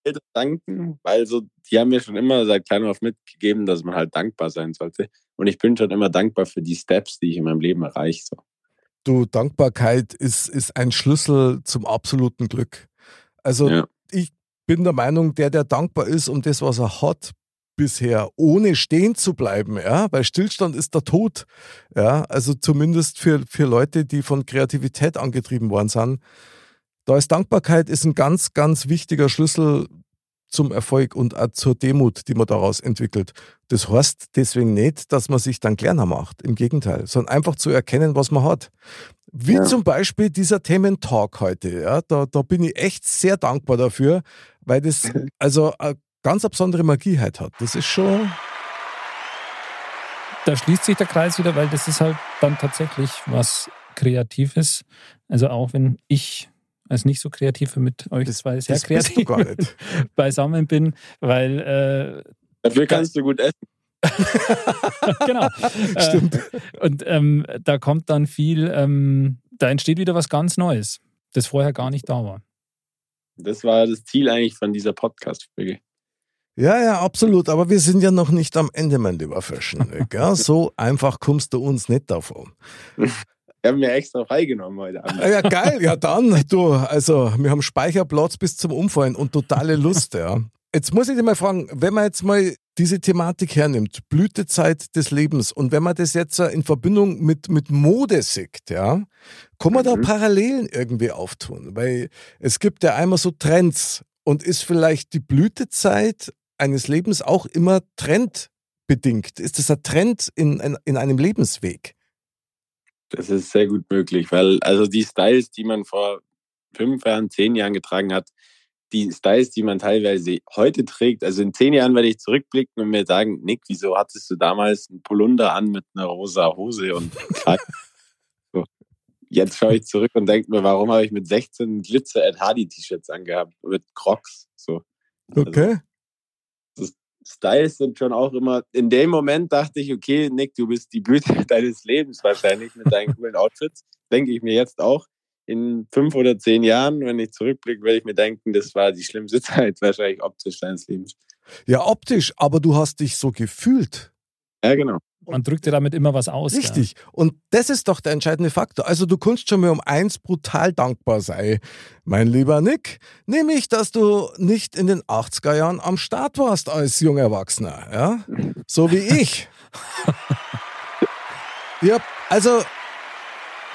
Eltern danken, weil so, die haben mir schon immer seit klein auf mitgegeben, dass man halt dankbar sein sollte. Und ich bin schon immer dankbar für die Steps, die ich in meinem Leben erreiche. So. Du, Dankbarkeit ist, ist ein Schlüssel zum absoluten Glück. Also Ja. ich bin der Meinung, der, der dankbar ist um das, was er hat, bisher, ohne stehen zu bleiben, ja, weil Stillstand ist der Tod, ja, also zumindest für, für Leute, die von Kreativität angetrieben worden sind. Da ist Dankbarkeit ist ein ganz, ganz wichtiger Schlüssel zum Erfolg und auch zur Demut, die man daraus entwickelt. Das heißt deswegen nicht, dass man sich dann kleiner macht. Im Gegenteil, sondern einfach zu erkennen, was man hat. Wie Ja. zum Beispiel dieser Thementalk heute. Ja, da, da bin ich echt sehr dankbar dafür, weil das also eine ganz eine besondere Magie halt hat. Das ist schon. da schließt sich der Kreis wieder, weil das ist halt dann tatsächlich was Kreatives. Also auch wenn ich als nicht so Kreative mit euch zwei sehr das bist du kreativ gar nicht. beisammen bin, weil äh, Dafür kannst du gut essen. genau. Stimmt. Äh, und ähm, da kommt dann viel, ähm, da entsteht wieder was ganz Neues, das vorher gar nicht da war. Das war das Ziel eigentlich von dieser Podcast-Folge. Ja, ja, absolut. Aber wir sind ja noch nicht am Ende, mein lieber Fashion. Nick, Ja, so einfach kommst du uns nicht davon. Wir haben mir extra freigenommen heute Abend. Ah Ja, geil. Ja, dann, du, also, wir haben Speicherplatz bis zum Umfallen und totale Lust, ja. Jetzt muss ich dich mal fragen, wenn man jetzt mal diese Thematik hernimmt, Blütezeit des Lebens, und wenn man das jetzt äh, in Verbindung mit, mit Mode sieht, ja, kann man da Mhm. Parallelen irgendwie auftun? Weil es gibt ja einmal so Trends und ist vielleicht die Blütezeit eines Lebens auch immer trendbedingt? Ist das ein Trend in, in, in einem Lebensweg? Das ist sehr gut möglich, weil also die Styles, die man vor fünf Jahren, zehn Jahren getragen hat, die Styles, die man teilweise heute trägt, also in zehn Jahren werde ich zurückblicken und mir sagen, Nick, wieso hattest du damals einen Polunder an mit einer rosa Hose und so. Jetzt schaue ich zurück und denke mir, warum habe ich mit 16 Glitzer Ed Hardy T-Shirts angehabt mit Crocs? So. Also, Okay. Styles sind schon auch immer, in dem Moment dachte ich, okay, Nick, du bist die Blüte deines Lebens wahrscheinlich mit deinen coolen Outfits. Denke ich mir jetzt auch. In fünf oder zehn Jahren, wenn ich zurückblicke, werde ich mir denken, das war die schlimmste Zeit wahrscheinlich optisch deines Lebens. Ja, optisch, aber du hast dich so gefühlt. Ja, genau. man drückt ja damit immer was aus. Richtig. Ja. Und das ist doch der entscheidende Faktor. Also du kannst schon mal um eins brutal dankbar sein, mein lieber Nick, nämlich, dass du nicht in den 80er Jahren am Start warst als junger Erwachsener, ja? So wie ich. ja, also,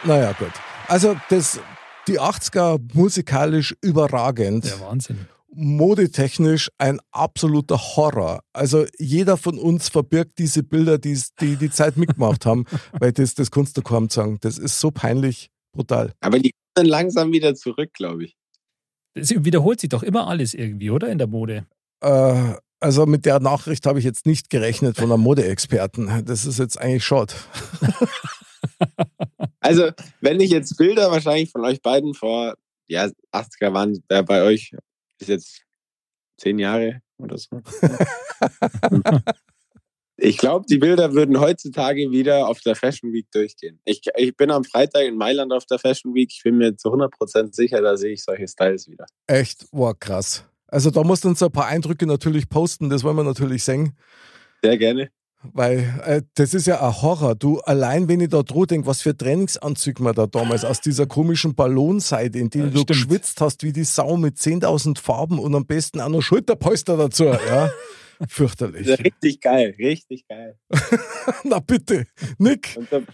naja, gut. Also das, die 80er musikalisch überragend. Der Wahnsinn modetechnisch ein absoluter Horror. Also jeder von uns verbirgt diese Bilder, die die, die Zeit mitgemacht haben, weil das, das kannst du kaum sagen. Das ist so peinlich, brutal. Aber die kommen langsam wieder zurück, glaube ich. Es wiederholt sich doch immer alles irgendwie, oder? In der Mode. Äh, also mit der Nachricht habe ich jetzt nicht gerechnet von einem Modeexperten. Das ist jetzt eigentlich schade. also, wenn ich jetzt Bilder wahrscheinlich von euch beiden vor ja, 80er waren, äh, bei euch ist jetzt zehn Jahre oder so. ich glaube, die Bilder würden heutzutage wieder auf der Fashion Week durchgehen. Ich, ich bin am Freitag in Mailand auf der Fashion Week. Ich bin mir zu 100% sicher, da sehe ich solche Styles wieder. Echt? Wow, krass. Also da musst du uns ein paar Eindrücke natürlich posten, das wollen wir natürlich sehen. Sehr gerne. Weil äh, das ist ja ein Horror. Du, allein wenn ich da droh denke, was für Trainingsanzüge man da damals aus dieser komischen Ballonseite, in denen ja, du stimmt. geschwitzt hast wie die Sau mit 10.000 Farben und am besten auch noch Schulterpolster dazu. Ja. Fürchterlich. Richtig geil, richtig geil. Na bitte, Nick. Und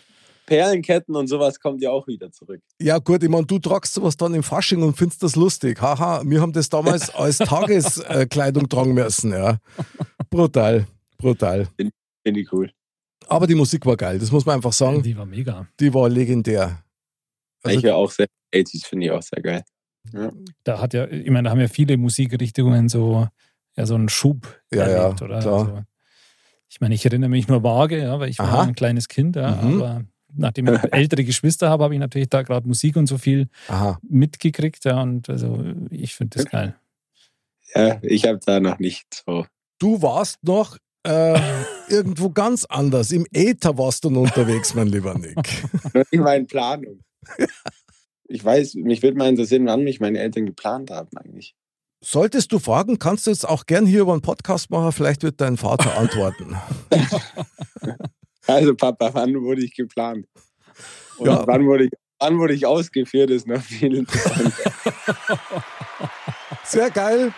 Perlenketten und sowas kommt ja auch wieder zurück. Ja, gut, ich meine, du tragst sowas dann im Fasching und findest das lustig. Haha, wir haben das damals als Tageskleidung tragen müssen, ja. Brutal, brutal. Finde ich cool. Aber die Musik war geil, das muss man einfach sagen. Die war mega. Die war legendär. Also, ich höre auch sehr, 80s finde ich auch sehr geil. Ja. Da hat ja, ich meine, da haben ja viele Musikrichtungen so, ja, so einen Schub ja, erlebt, ja, oder? Klar. Also, ich meine, ich erinnere mich nur vage, ja, weil ich Aha. war ein kleines Kind, ja, mhm. aber nachdem ich ältere Geschwister habe, habe ich natürlich da gerade Musik und so viel Aha. mitgekriegt, ja, und also ich finde das geil. Ja, ich habe da noch nicht so. Du warst noch äh, irgendwo ganz anders. Im Äther warst du unterwegs, mein lieber Nick. In meinen Planung. Ich weiß, mich würde mal interessieren, wann mich meine Eltern geplant haben eigentlich. Solltest du fragen, kannst du jetzt auch gern hier über einen Podcast machen, vielleicht wird dein Vater antworten. also Papa, wann wurde ich geplant? Und ja. wann, wurde ich, wann wurde ich ausgeführt, ist noch viel interessanter. Sehr geil.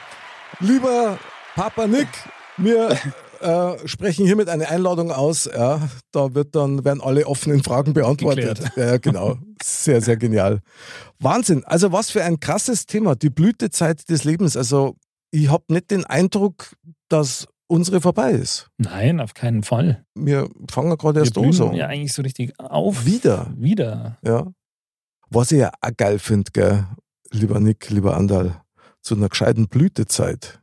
Lieber Papa Nick, mir äh, sprechen hiermit eine Einladung aus. Ja, da wird dann, werden alle offenen Fragen beantwortet. Geklärt. Ja, genau. Sehr, sehr genial. Wahnsinn. Also was für ein krasses Thema. Die Blütezeit des Lebens. Also ich habe nicht den Eindruck, dass unsere vorbei ist. Nein, auf keinen Fall. Wir fangen gerade erst an so. Ja, eigentlich so richtig auf. Wieder. Wieder. Ja. Was ich ja auch geil finde, lieber Nick, lieber Andal, zu einer gescheiten Blütezeit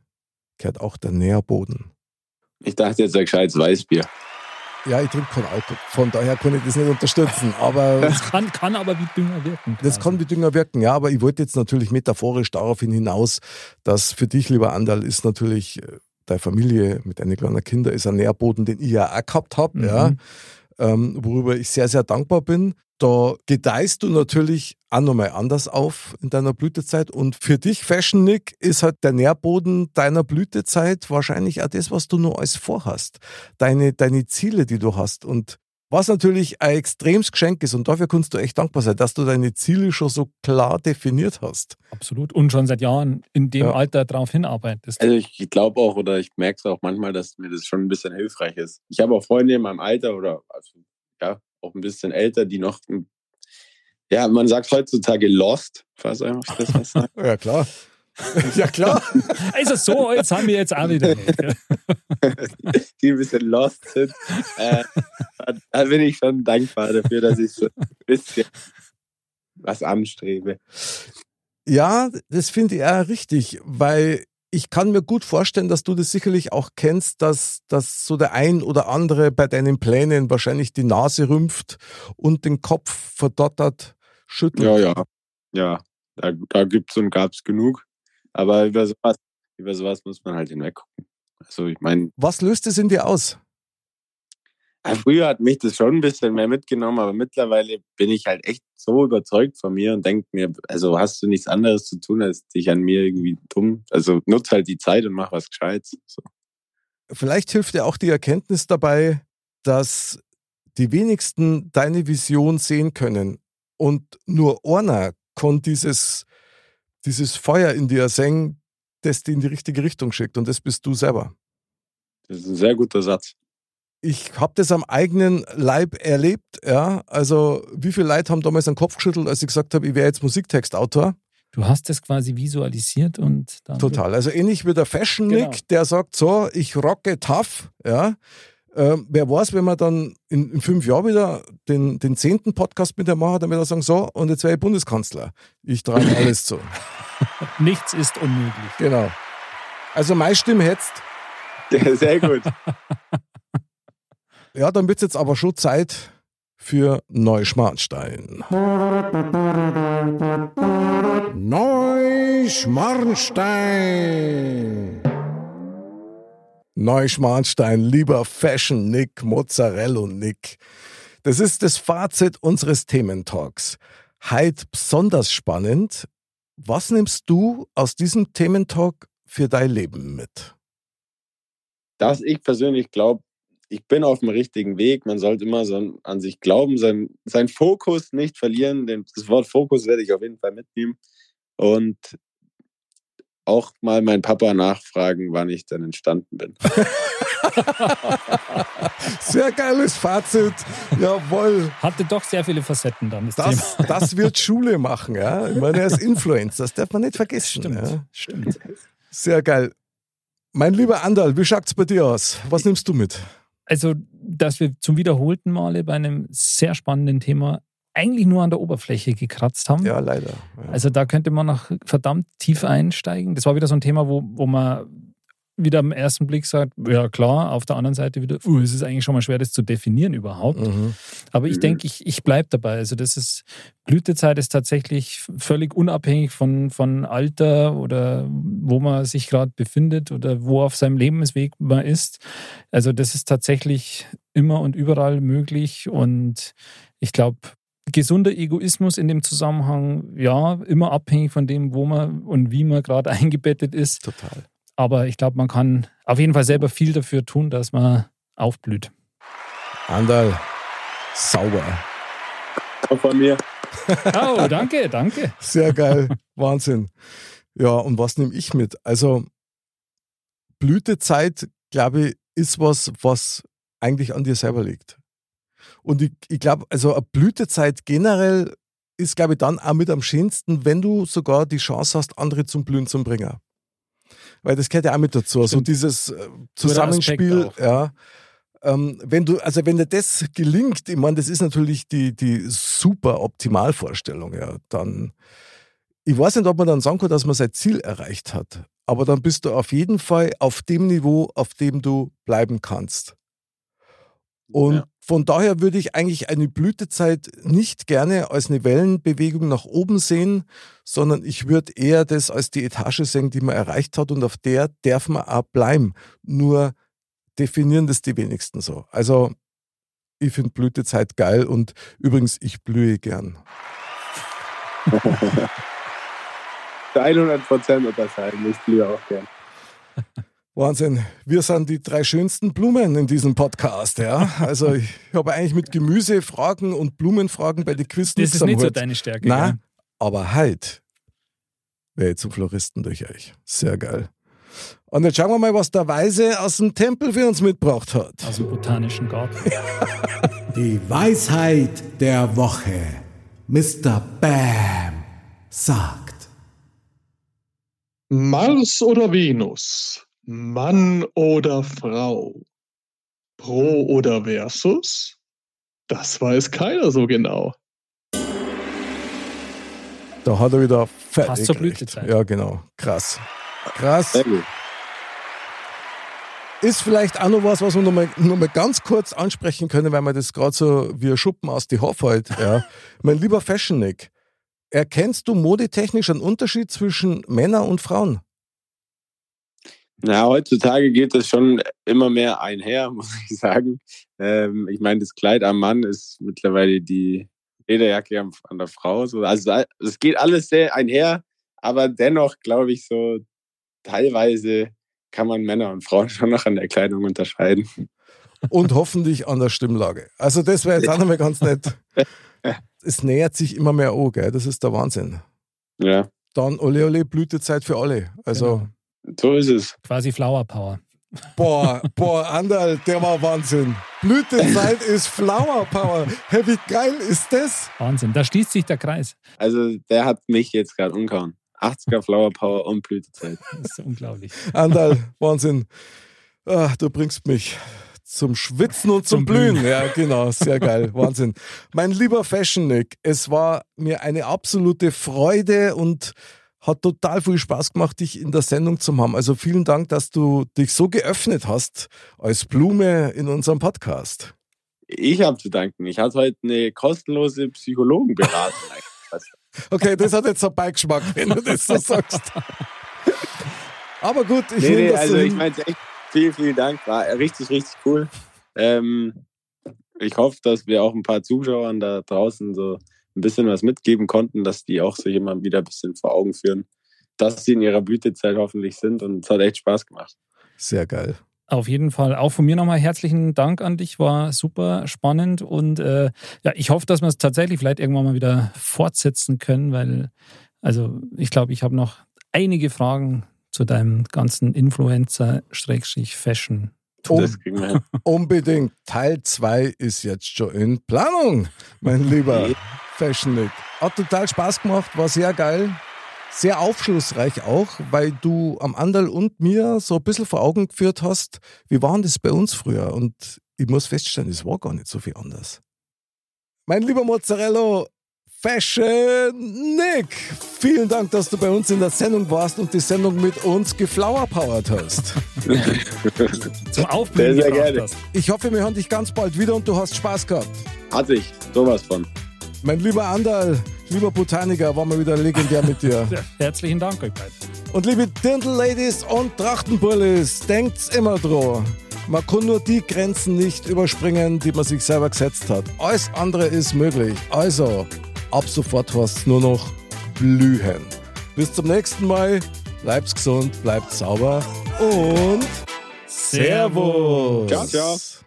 gehört auch der Nährboden. Ich dachte jetzt ein gescheites Weißbier. Ja, ich trinke kein Alkohol. Von daher kann ich das nicht unterstützen. Aber das kann, kann aber wie Dünger wirken. Das kann wie Dünger wirken, ja. Aber ich wollte jetzt natürlich metaphorisch daraufhin hinaus, dass für dich, lieber Andal, ist natürlich äh, deine Familie mit deinen kleinen Kindern ist ein Nährboden, den ich ja auch gehabt habe, mhm. ja. Ähm, worüber ich sehr, sehr dankbar bin da gedeihst du natürlich auch nochmal anders auf in deiner Blütezeit. Und für dich, Fashion Nick, ist halt der Nährboden deiner Blütezeit wahrscheinlich auch das, was du nur als vorhast. Deine, deine Ziele, die du hast. Und was natürlich ein extremes Geschenk ist, und dafür kannst du echt dankbar sein, dass du deine Ziele schon so klar definiert hast. Absolut. Und schon seit Jahren in dem ja. Alter darauf hinarbeitest. Also ich glaube auch, oder ich merke es auch manchmal, dass mir das schon ein bisschen hilfreich ist. Ich habe auch Freunde in meinem Alter oder also, ja, auch ein bisschen älter, die noch, ja, man sagt heutzutage lost, falls ich das was sagt. ja, klar. ja, klar. Also so, jetzt haben wir jetzt auch wieder. die ein bisschen lost sind. Äh, da bin ich schon dankbar dafür, dass ich so ein bisschen was anstrebe. Ja, das finde ich auch richtig, weil ich kann mir gut vorstellen, dass du das sicherlich auch kennst, dass, dass so der ein oder andere bei deinen Plänen wahrscheinlich die Nase rümpft und den Kopf verdottert, schüttelt. Ja, ja. Ja, da, da gibt es und gab es genug. Aber über sowas, über sowas muss man halt hinweggucken. Also ich meine. Was löst es in dir aus? Ja, früher hat mich das schon ein bisschen mehr mitgenommen, aber mittlerweile bin ich halt echt so überzeugt von mir und denke mir, also hast du nichts anderes zu tun, als dich an mir irgendwie dumm. Also nutz halt die Zeit und mach was Gescheites. So. Vielleicht hilft dir auch die Erkenntnis dabei, dass die wenigsten deine Vision sehen können und nur einer kann dieses, dieses Feuer in dir sehen, das die in die richtige Richtung schickt und das bist du selber. Das ist ein sehr guter Satz. Ich habe das am eigenen Leib erlebt, ja. Also, wie viele Leute haben damals den Kopf geschüttelt, als ich gesagt habe, ich wäre jetzt Musiktextautor? Du hast es quasi visualisiert und dann. Total. Also ähnlich wie der Fashion Nick, Genau. der sagt so, ich rocke tough, ja. Ähm, wer weiß, wenn wir dann in, in fünf Jahren wieder den, den zehnten Podcast mit dem machen, dann wird er sagen, so, und jetzt wäre ich Bundeskanzler. Ich trage alles zu. Nichts ist unmöglich. Genau. Also meine Stimme jetzt. Sehr gut. Ja, dann wird es jetzt aber schon Zeit für Neuschmarnstein. Neuschmarnstein. Neuschmarnstein, lieber Fashion Nick, Mozzarella Nick. Das ist das Fazit unseres Thementalks. Heute besonders spannend. Was nimmst du aus diesem Thementalk für dein Leben mit? Dass ich persönlich glaube, ich bin auf dem richtigen Weg. Man sollte immer so an sich glauben, sein, sein Fokus nicht verlieren. Das Wort Fokus werde ich auf jeden Fall mitnehmen. Und auch mal meinen Papa nachfragen, wann ich dann entstanden bin. Sehr geiles Fazit. Jawohl. Hatte doch sehr viele Facetten dann, das, Das, Thema. das wird Schule machen, ja. Ich meine, er ist Influencer, das darf man nicht vergessen. Stimmt, Ja. stimmt. Sehr geil. Mein lieber Andal, wie schaut's bei dir aus? Was nimmst du mit? Also, dass wir zum wiederholten Male bei einem sehr spannenden Thema eigentlich nur an der Oberfläche gekratzt haben. Ja, leider. Ja. Also da könnte man noch verdammt tief einsteigen. Das war wieder so ein Thema, wo, wo man wieder am ersten Blick sagt, ja klar, auf der anderen Seite wieder, uh, es ist eigentlich schon mal schwer, das zu definieren überhaupt. Mhm. Aber ich denke, ich, ich bleibe dabei. Also das ist, Blütezeit ist tatsächlich völlig unabhängig von, von Alter oder wo man sich gerade befindet oder wo auf seinem Lebensweg man ist. Also das ist tatsächlich immer und überall möglich und ich glaube, gesunder Egoismus in dem Zusammenhang, ja, immer abhängig von dem, wo man und wie man gerade eingebettet ist. Total. Aber ich glaube, man kann auf jeden Fall selber viel dafür tun, dass man aufblüht. Andal, sauber. Auch von mir. Oh, danke, danke. Sehr geil. Wahnsinn. Ja, und was nehme ich mit? Also, Blütezeit, glaube ich, ist was, was eigentlich an dir selber liegt. Und ich, ich glaube, also eine Blütezeit generell ist, glaube ich, dann auch mit am schönsten, wenn du sogar die Chance hast, andere zum Blühen zu bringen. Weil das gehört ja auch mit dazu. Also Stimmt. dieses äh, Zusammenspiel, ja. Ähm, wenn du, also wenn dir das gelingt, ich meine, das ist natürlich die, die super Optimalvorstellung, ja, dann, ich weiß nicht, ob man dann sagen kann, dass man sein Ziel erreicht hat, aber dann bist du auf jeden Fall auf dem Niveau, auf dem du bleiben kannst. Und Ja. Von daher würde ich eigentlich eine Blütezeit nicht gerne als eine Wellenbewegung nach oben sehen, sondern ich würde eher das als die Etage sehen, die man erreicht hat und auf der darf man auch bleiben. Nur definieren das die wenigsten so. Also ich finde Blütezeit geil und übrigens, ich blühe gern. Zu 100 Prozent unterscheiden. Ich liebe auch gern. Wahnsinn. Wir sind die drei schönsten Blumen in diesem Podcast, ja. Also ich habe eigentlich mit Gemüsefragen und Blumenfragen bei den Quiz Das ist nicht so deine Stärke. Na, gell? aber halt wäre ich zum Floristen durch euch. Sehr geil. Und jetzt schauen wir mal, was der Weise aus dem Tempel für uns mitgebracht hat. Aus dem botanischen Garten. Die Weisheit der Woche. Mr. Bam sagt. Mars oder Venus? Mann oder Frau? Pro oder Versus? Das weiß keiner so genau. Da hat er wieder fertig. Passt zur. Blütezeit. Ja, genau. Krass. Krass. Ist vielleicht auch noch was, was wir noch mal, noch mal ganz kurz ansprechen können, weil man das gerade so wie ein Schuppen aus die Hof halt. Ja. mein lieber Fashion Nick, erkennst du modetechnisch einen Unterschied zwischen Männern und Frauen? Na, heutzutage geht es schon immer mehr einher, muss ich sagen. Ähm, ich meine, das Kleid am Mann ist mittlerweile die Lederjacke an der Frau. So. Also es geht alles sehr einher, aber dennoch glaube ich so, teilweise kann man Männer und Frauen schon noch an der Kleidung unterscheiden. und hoffentlich an der Stimmlage. Also das wäre jetzt auch nochmal ganz nett. Es nähert sich immer mehr an, gell? Das ist der Wahnsinn. Ja, Dann Ole Ole Blütezeit für alle. Also Genau. So ist es. Quasi Flower Power. boah, boah, Andal, der war Wahnsinn. Blütezeit ist Flower Power. Hey, wie geil ist das? Wahnsinn. Da schließt sich der Kreis. Also der hat mich jetzt gerade umgehauen. 80er Flower Power und Blütezeit. Das ist unglaublich. Andal, Wahnsinn. Ah, du bringst mich zum Schwitzen und zum, Zum Blühen. Blühen. Ja, genau, sehr geil. Wahnsinn. Mein lieber Fashion Nick, es war mir eine absolute Freude und hat total viel Spaß gemacht, dich in der Sendung zu haben. Also vielen Dank, dass du dich so geöffnet hast als Blume in unserem Podcast. Ich habe zu danken. Ich hatte heute eine kostenlose Psychologenberatung. Okay, das hat jetzt einen Beigeschmack, wenn du das so sagst. Aber gut, ich nee, nehme nee, das also so ich meine echt, vielen, vielen Dank. War richtig, richtig cool. Ähm, ich hoffe, dass wir auch ein paar Zuschauern da draußen so ein bisschen was mitgeben konnten, dass die auch sich immer wieder ein bisschen vor Augen führen, dass sie in ihrer Blütezeit hoffentlich sind. Und es hat echt Spaß gemacht. Sehr geil. Auf jeden Fall auch von mir nochmal herzlichen Dank an dich. War super spannend und äh, ja, ich hoffe, dass wir es tatsächlich vielleicht irgendwann mal wieder fortsetzen können, weil also ich glaube, ich habe noch einige Fragen zu deinem ganzen Influencer-Fashion. Das kriegen wir hin. unbedingt. Teil 2 ist jetzt schon in Planung, mein lieber Fashion Nick. Hat total Spaß gemacht, war sehr geil. Sehr aufschlussreich auch, weil du am Andal und mir so ein bisschen vor Augen geführt hast, wie war das bei uns früher? Und ich muss feststellen, es war gar nicht so viel anders. Mein lieber Mozzarella, Fashion Nick, vielen Dank, dass du bei uns in der Sendung warst und die Sendung mit uns geflowerpowert hast. Zum Aufblühen Sehr, sehr gerne. hast. Ich hoffe, wir hören dich ganz bald wieder und du hast Spaß gehabt. Hatte ich sowas von. Mein lieber Andal, lieber Botaniker, war mal wieder legendär mit dir. Herzlichen Dank euch beiden. Und liebe Dirndl-Ladies und Trachtenbullis, denkt's immer dran. Man kann nur die Grenzen nicht überspringen, die man sich selber gesetzt hat. Alles andere ist möglich. Also, ab sofort hast nur noch blühen. Bis zum nächsten Mal. Bleibt's gesund, bleibt sauber und Servus. Ciao, ciao.